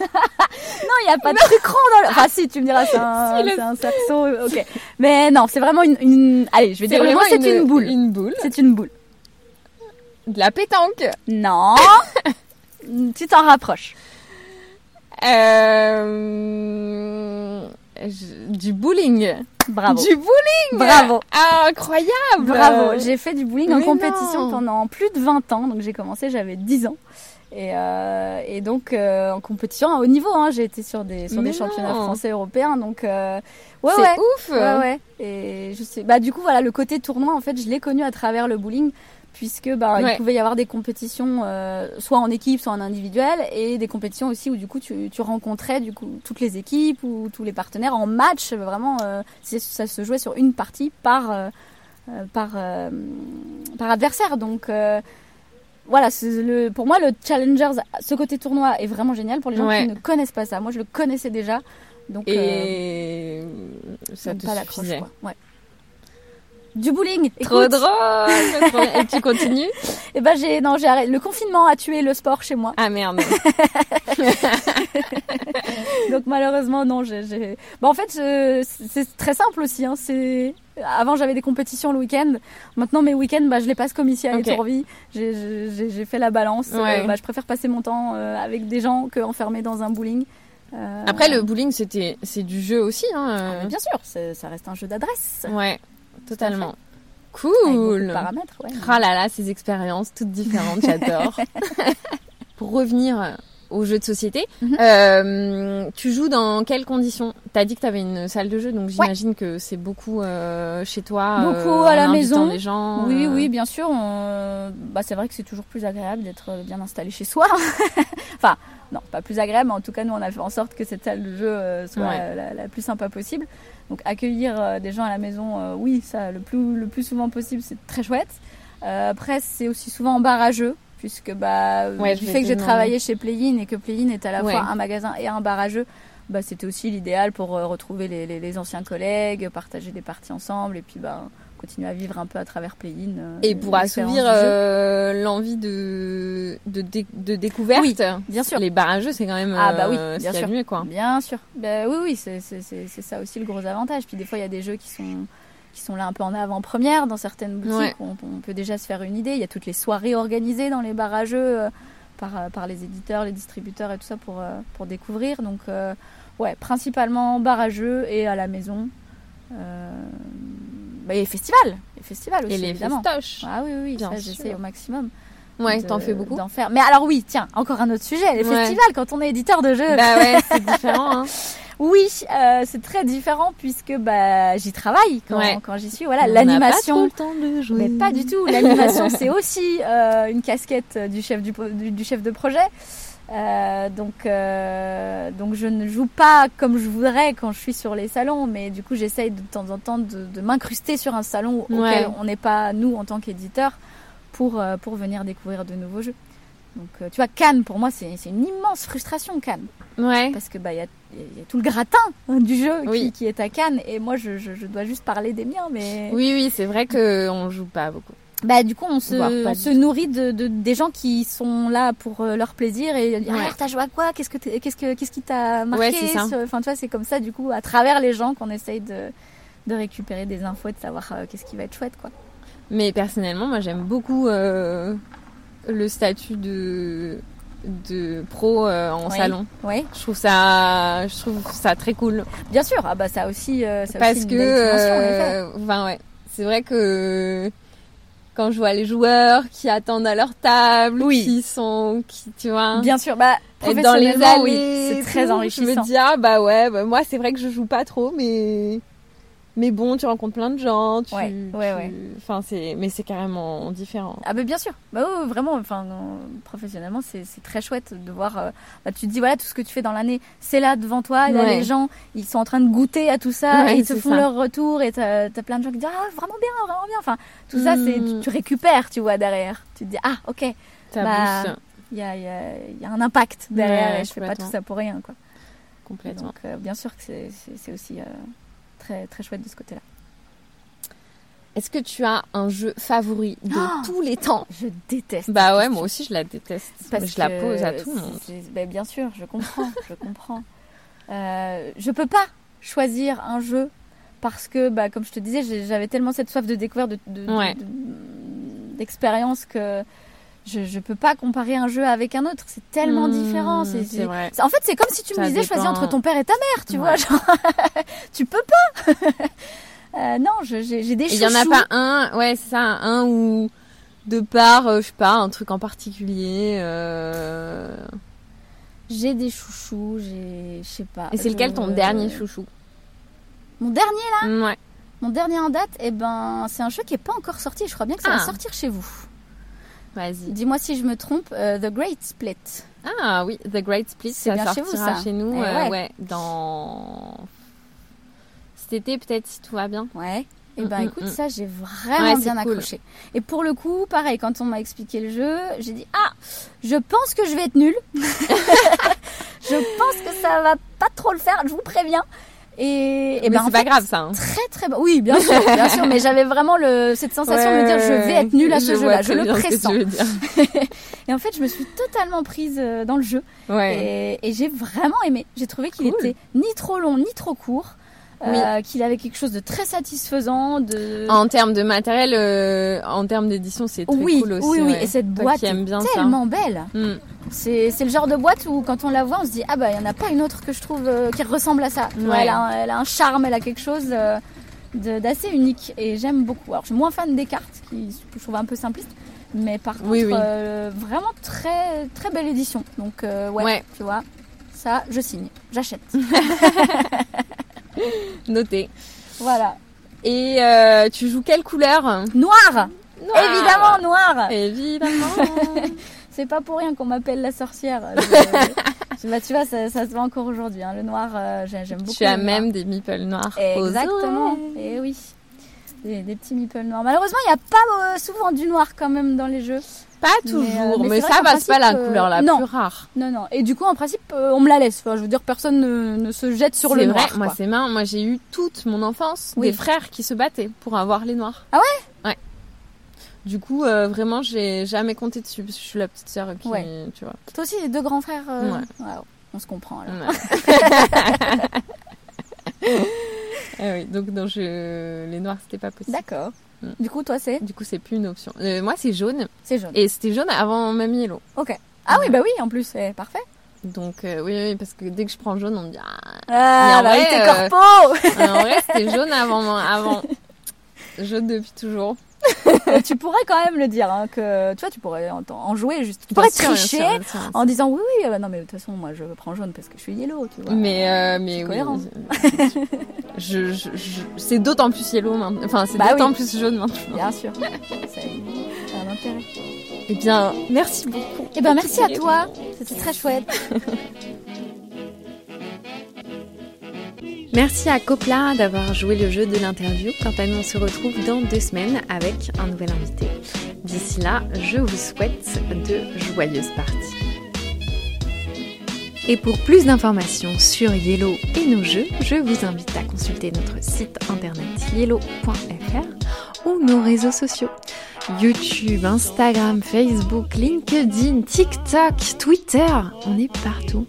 B: Non, il y a pas de truc rond dans le. Enfin si, tu me diras, c'est un,
A: Si, le-
B: c'est un cerceau, ok. Mais non, c'est vraiment une, une- allez, je vais dire le mot, c'est une, boule.
A: Une boule.
B: C'est une boule.
A: De la pétanque.
B: Non, tu t'en rapproches.
A: Euh... Du bowling.
B: Bravo.
A: Du bowling
B: Bravo.
A: Ah, incroyable
B: Bravo, j'ai fait du bowling en compétition
A: non.
B: pendant plus de 20 ans, donc j'ai commencé, j'avais 10 ans. Et, euh, et donc euh, en compétition à haut niveau, hein, j'ai été sur des, sur
A: Mais
B: des championnats français européens, donc euh, ouais
A: C'est
B: ouais,
A: ouf
B: ouais ouais. Et je sais, bah du coup voilà le côté tournoi en fait, je l'ai connu à travers le bowling, puisque bah
A: Ouais.
B: il pouvait y avoir des compétitions euh, soit en équipe, soit en individuel, et des compétitions aussi où du coup tu, tu rencontrais du coup toutes les équipes ou tous les partenaires en match, vraiment euh, ça se jouait sur une partie par euh, euh, par, par adversaire. Donc voilà, le, pour moi, le Challengers, ce côté tournoi est vraiment génial pour les gens
A: Ouais.
B: qui ne connaissent pas ça. Moi, je le connaissais déjà. Donc,
A: Et ça te
B: pas
A: suffisait.
B: quoi. Ouais. Du bowling.
A: Trop
B: écoute.
A: drôle. Et tu continues
B: Et ben j'ai non j'ai arrêté. Le confinement a tué le sport chez moi.
A: Ah merde.
B: Donc malheureusement non. J'ai, Bah, en fait je- c'est très simple aussi. Hein. C'est avant j'avais des compétitions le week-end. Maintenant mes week-ends bah, je les passe comme ici à. Étourvie. J'ai, j'ai, fait la balance.
A: Ouais.
B: Euh, bah, je préfère passer mon temps euh, avec des gens que enfermé dans un bowling. Euh,
A: Après le bowling c'était c'est du jeu aussi hein.
B: ah,
A: euh.
B: bien sûr, ça reste un jeu d'adresse.
A: Ouais, totalement.
B: Avec
A: Cool.
B: de paramètres, ouais.
A: Ah là là, ces expériences toutes différentes, j'adore. Pour revenir aux jeux de société,
B: Mhm.
A: euh, tu joues dans quelles conditions? T'as dit que t'avais une salle de jeu, donc j'imagine que c'est beaucoup euh, chez toi,
B: Beaucoup
A: euh,
B: à la maison.
A: les gens.
B: Oui,
A: euh,
B: oui, bien sûr. on- Bah, c'est vrai que c'est toujours plus agréable d'être bien installé chez soi. enfin, non, pas plus agréable, mais en tout cas, nous, on a fait en sorte que cette salle de jeu euh, soit
A: Ouais.
B: euh, la, la plus sympa possible. Donc, accueillir euh, des gens à la maison, euh, oui, ça, le plus, le plus souvent possible, c'est très chouette. Euh, après, c'est aussi souvent en bar à jeu, puisque bah,
A: Ouais,
B: du fait que j'ai travaillé chez Playin et que Playin est à la
A: Ouais.
B: fois un magasin et un bar à jeu, bah, c'était aussi l'idéal pour retrouver les, les- les anciens collègues, partager des parties ensemble et puis bah, continuer à vivre un peu à travers Play-in. euh,
A: Et pour assouvir euh, l'envie de, de, dé- de découverte,
B: Oui, bien sûr.
A: les barrageux, c'est quand même
B: Ah bah oui,
A: euh, ce
B: bien sûr.
A: mieux, quoi.
B: Bien sûr. Ben oui, oui, c'est ça aussi le gros avantage. Puis des fois, il y a des jeux qui sont, qui sont là un peu en avant-première dans certaines boutiques.
A: Ouais.
B: On, on peut déjà se faire une idée. Il y a toutes les soirées organisées dans les barrageux euh, par, par les éditeurs, les distributeurs et tout ça pour, euh, pour découvrir. Donc, euh, ouais, principalement barrageux et à la maison. Bah, et festival. Et festival aussi,
A: Et les
B: évidemment.
A: festoches.
B: Ah oui, oui,
A: Bien
B: ça j'essaie au maximum.
A: Ouais, t'en fais beaucoup
B: D'en faire. Mais alors oui, tiens, encore un autre sujet, les
A: Ouais.
B: festivals quand on est éditeur de jeux.
A: Bah ouais, c'est différent. Hein.
B: Oui, euh, c'est très différent puisque bah, j'y travaille quand,
A: Ouais.
B: quand j'y suis. Voilà, l'animation.
A: pas trop le temps de jouer.
B: Mais pas du tout. L'animation, c'est aussi euh, une casquette du chef, du, du- du chef de projet. Euh, donc, euh, donc je ne joue pas comme je voudrais quand je suis sur les salons, mais du coup j'essaye de temps en temps de, de m'incruster sur un salon auquel
A: Ouais.
B: on n'est pas nous en tant qu'éditeur pour, euh, pour venir découvrir de nouveaux jeux. Donc tu vois Cannes pour moi c'est une immense frustration Cannes
A: Ouais.
B: parce que bah il y a, il y a tout le gratin hein, du jeu
A: Oui.
B: qui, qui est à Cannes et moi je, je, je dois juste parler des miens mais
A: Oui, oui, c'est vrai qu'on joue pas beaucoup.
B: Bah du coup on se, on se nourrit de, de- des gens qui sont là pour euh, leur plaisir et dire
A: Ouais.
B: ah, t'as joué à quoi qu'est-ce que qu'est-ce que qu'est-ce qui t'a marqué
A: Ouais, ça.
B: enfin tu vois c'est comme ça du coup à travers les gens qu'on essaye de de récupérer des infos et de savoir euh, qu'est-ce qui va être chouette quoi
A: Mais personnellement, moi, j'aime beaucoup euh, le statut de de pro euh, en
B: Oui.
A: salon.
B: ouais
A: Je trouve ça, je trouve ça très cool
B: bien sûr ah bah ça aussi ça
A: parce
B: aussi une
A: que, enfin ouais, c'est vrai que quand je vois les joueurs qui attendent à leur table,
B: Oui.
A: qui sont, qui, tu vois,
B: bien sûr bah
A: être dans les
B: professionnellement,
A: allées,
B: oui, c'est très enrichissant
A: Je me dis ah bah ouais, bah, moi c'est vrai que je joue pas trop, mais mais bon, tu rencontres plein de gens, tu,
B: Ouais, ouais, ouais.
A: Enfin c'est, mais c'est carrément différent.
B: Ah bah bien sûr, bah vraiment, enfin euh, professionnellement c'est c'est très chouette de voir. euh, bah, tu te dis voilà tout ce que tu fais dans l'année, c'est là devant toi. et là, les gens, ils sont en train de goûter à tout ça et ils te font
A: ça.
B: leur retour et t'as as plein de gens qui disent ah vraiment bien, vraiment bien. Enfin tout ça c'est tu,
A: Mm.
B: tu récupères, tu vois derrière. Tu te dis ah ok,
A: Ça
B: Bah, il y a, y, a, y a un impact derrière et je fais pas tout ça pour rien quoi.
A: complètement.
B: Donc euh, bien sûr que c'est- aussi euh, très très chouette de ce côté-là.
A: Est-ce que tu as un jeu favori de
B: Oh
A: tous les temps?
B: Je déteste.
A: Bah ouais, moi aussi je la déteste.
B: Parce
A: Mais je la pose à tout le monde.
B: ben, bien sûr, je comprends, je comprends. Euh, je peux pas choisir un jeu parce que, bah, comme je te disais, j'avais tellement cette soif de découverte, de, de- de-
A: Ouais.
B: de- d'expérience que je, je peux pas comparer un jeu avec un autre. C'est tellement
A: Mmh,
B: différent.
A: Vrai.
B: En fait, c'est comme si tu
A: Ça
B: me disais choisir
A: dépend.
B: entre ton père et ta mère, tu
A: Ouais.
B: vois. Genre, tu peux pas. Euh, non, j'ai, des
A: Il y en a pas un, ouais, c'est ça, un où de part, euh, je sais pas, un truc en particulier. euh,
B: J'ai des chouchous, j'ai, je sais pas.
A: Et c'est lequel ton dernier chouchou?
B: Mon dernier
A: Ouais.
B: Mon dernier en date, eh ben, c'est un jeu qui est pas encore sorti. Je crois bien que ça
A: Ah.
B: va sortir chez vous.
A: Vas-y.
B: Dis-moi si je me trompe. euh, The Great Split.
A: Ah oui, The Great Split,
B: C'est
A: ça
B: bien chez vous, ça
A: chez nous,
B: Eh
A: euh,
B: ouais.
A: ouais. dans cet été peut-être si tout va bien.
B: Ouais. Et
A: Mm,
B: ben
A: mm,
B: écoute,
A: mm.
B: ça j'ai vraiment
A: Ouais,
B: bien
A: cool.
B: accroché. Et pour le coup, pareil, quand on m'a expliqué le jeu, j'ai dit ah, je pense que je vais être nulle. je pense que ça va pas trop le faire. Je vous préviens. Et, ben en
A: c'est pas
B: fait,
A: grave ça. hein.
B: Très très bon. Oui, bien sûr, bien sûr. Mais j'avais vraiment le, cette sensation de me dire je vais être nulle à ce
A: Je
B: jeu-là. Je le pressens. Et en fait, je me suis totalement prise euh, dans le jeu.
A: Ouais.
B: Et, et j'ai vraiment aimé. J'ai trouvé qu'il
A: Cool.
B: était ni trop long ni trop court. Euh, qu'il avait quelque chose de très satisfaisant. De...
A: En termes de matériel, euh, en termes d'édition, c'est très
B: oui,
A: cool aussi.
B: oui, oui.
A: ouais.
B: Et cette boîte
A: bien
B: est
A: ça.
B: tellement belle.
A: Mm.
B: C'est c'est le genre de boîte où quand on la voit, on se dit ah bah il y en a pas une autre que je trouve euh, qui ressemble à ça.
A: Ouais.
B: elle, a, un- elle a un charme, elle a quelque chose de- d'assez unique et j'aime beaucoup. Alors je suis moins fan des cartes qui je trouve un peu simplistes, mais par contre
A: Oui, oui.
B: euh, vraiment très très belle édition. Donc euh, ouais,
A: Ouais.
B: tu vois, ça je signe, j'achète.
A: Noté.
B: voilà.
A: Et euh, tu joues quelle couleur?
B: Noir, évidemment noir.
A: Évidemment.
B: C'est pas pour rien qu'on m'appelle la sorcière. Je- bah, tu vois, ça, ça se voit encore aujourd'hui. hein. Le noir, euh, j'ai- j'aime beaucoup.
A: tu as
B: noir.
A: même des meeples noirs.
B: Exactement. Et oui. Des, des petits meeples noirs. Malheureusement, il n'y a pas euh, souvent du noir quand même dans les jeux.
A: Pas
B: Mais,
A: toujours,
B: euh, mais c'est
A: ça va, c'est pas la
B: euh,
A: couleur la
B: non.
A: plus rare.
B: Non, non. Et du coup, en principe, euh, on me la laisse. Enfin, je veux dire, personne ne, ne se jette sur le
A: C'est vrai,
B: noir.
A: moi
B: quoi.
A: c'est marrant, moi j'ai eu toute mon enfance
B: Oui.
A: des frères qui se battaient pour avoir les noirs.
B: Ah
A: ouais? Ouais. Du coup, euh, vraiment, j'ai jamais compté dessus parce que je suis la petite sœur qui,
B: Ouais.
A: tu vois.
B: Toi aussi, les deux grands frères. euh,
A: Ouais.
B: on se comprend. Alors.
A: Ouais. Ah oui, donc non, je... les noirs c'était pas possible.
B: D'accord. Du coup, toi, c'est
A: Du coup, c'est plus une option. Euh, moi, c'est jaune
B: c'est jaune.
A: et c'était jaune avant Mamie Hello.
B: Ok. Ah oui, bah oui, en plus, c'est parfait.
A: Donc euh, oui, oui, parce que dès que je prends jaune, on me dit ah.
B: Ah,
A: en
B: bah
A: vrai,
B: oui, t'es
A: euh,
B: corpo
A: en vrai, c'était jaune avant, avant. Jaune depuis toujours.
B: Tu pourrais quand même le dire, hein, que tu vois, tu pourrais en, en jouer juste. Tu pourrais
A: Bien bien
B: tricher
A: sûr, bien sûr, bien sûr.
B: en disant oui, oui, euh, non, mais de toute façon, moi, je prends jaune parce que je suis yellow, tu vois.
A: Mais euh, mais
B: C'est
A: oui,
B: cohérent.
A: je, je, je- c'est d'autant plus yellow maintenant. Enfin, c'est
B: Bah
A: d'autant plus jaune maintenant.
B: Bien sûr. C'est un intérêt.
A: Eh bien, merci beaucoup.
B: Eh ben, merci à toi. C'était très chouette.
A: Merci à Copla d'avoir joué le jeu de l'interview. Quant à nous, on se retrouve dans deux semaines avec un nouvel invité. D'ici là, je vous souhaite de joyeuses parties. Et pour plus d'informations sur Yellow et nos jeux, je vous invite à consulter notre site internet yellow.fr ou nos réseaux sociaux. YouTube, Instagram, Facebook, LinkedIn, TikTok, Twitter, on est partout.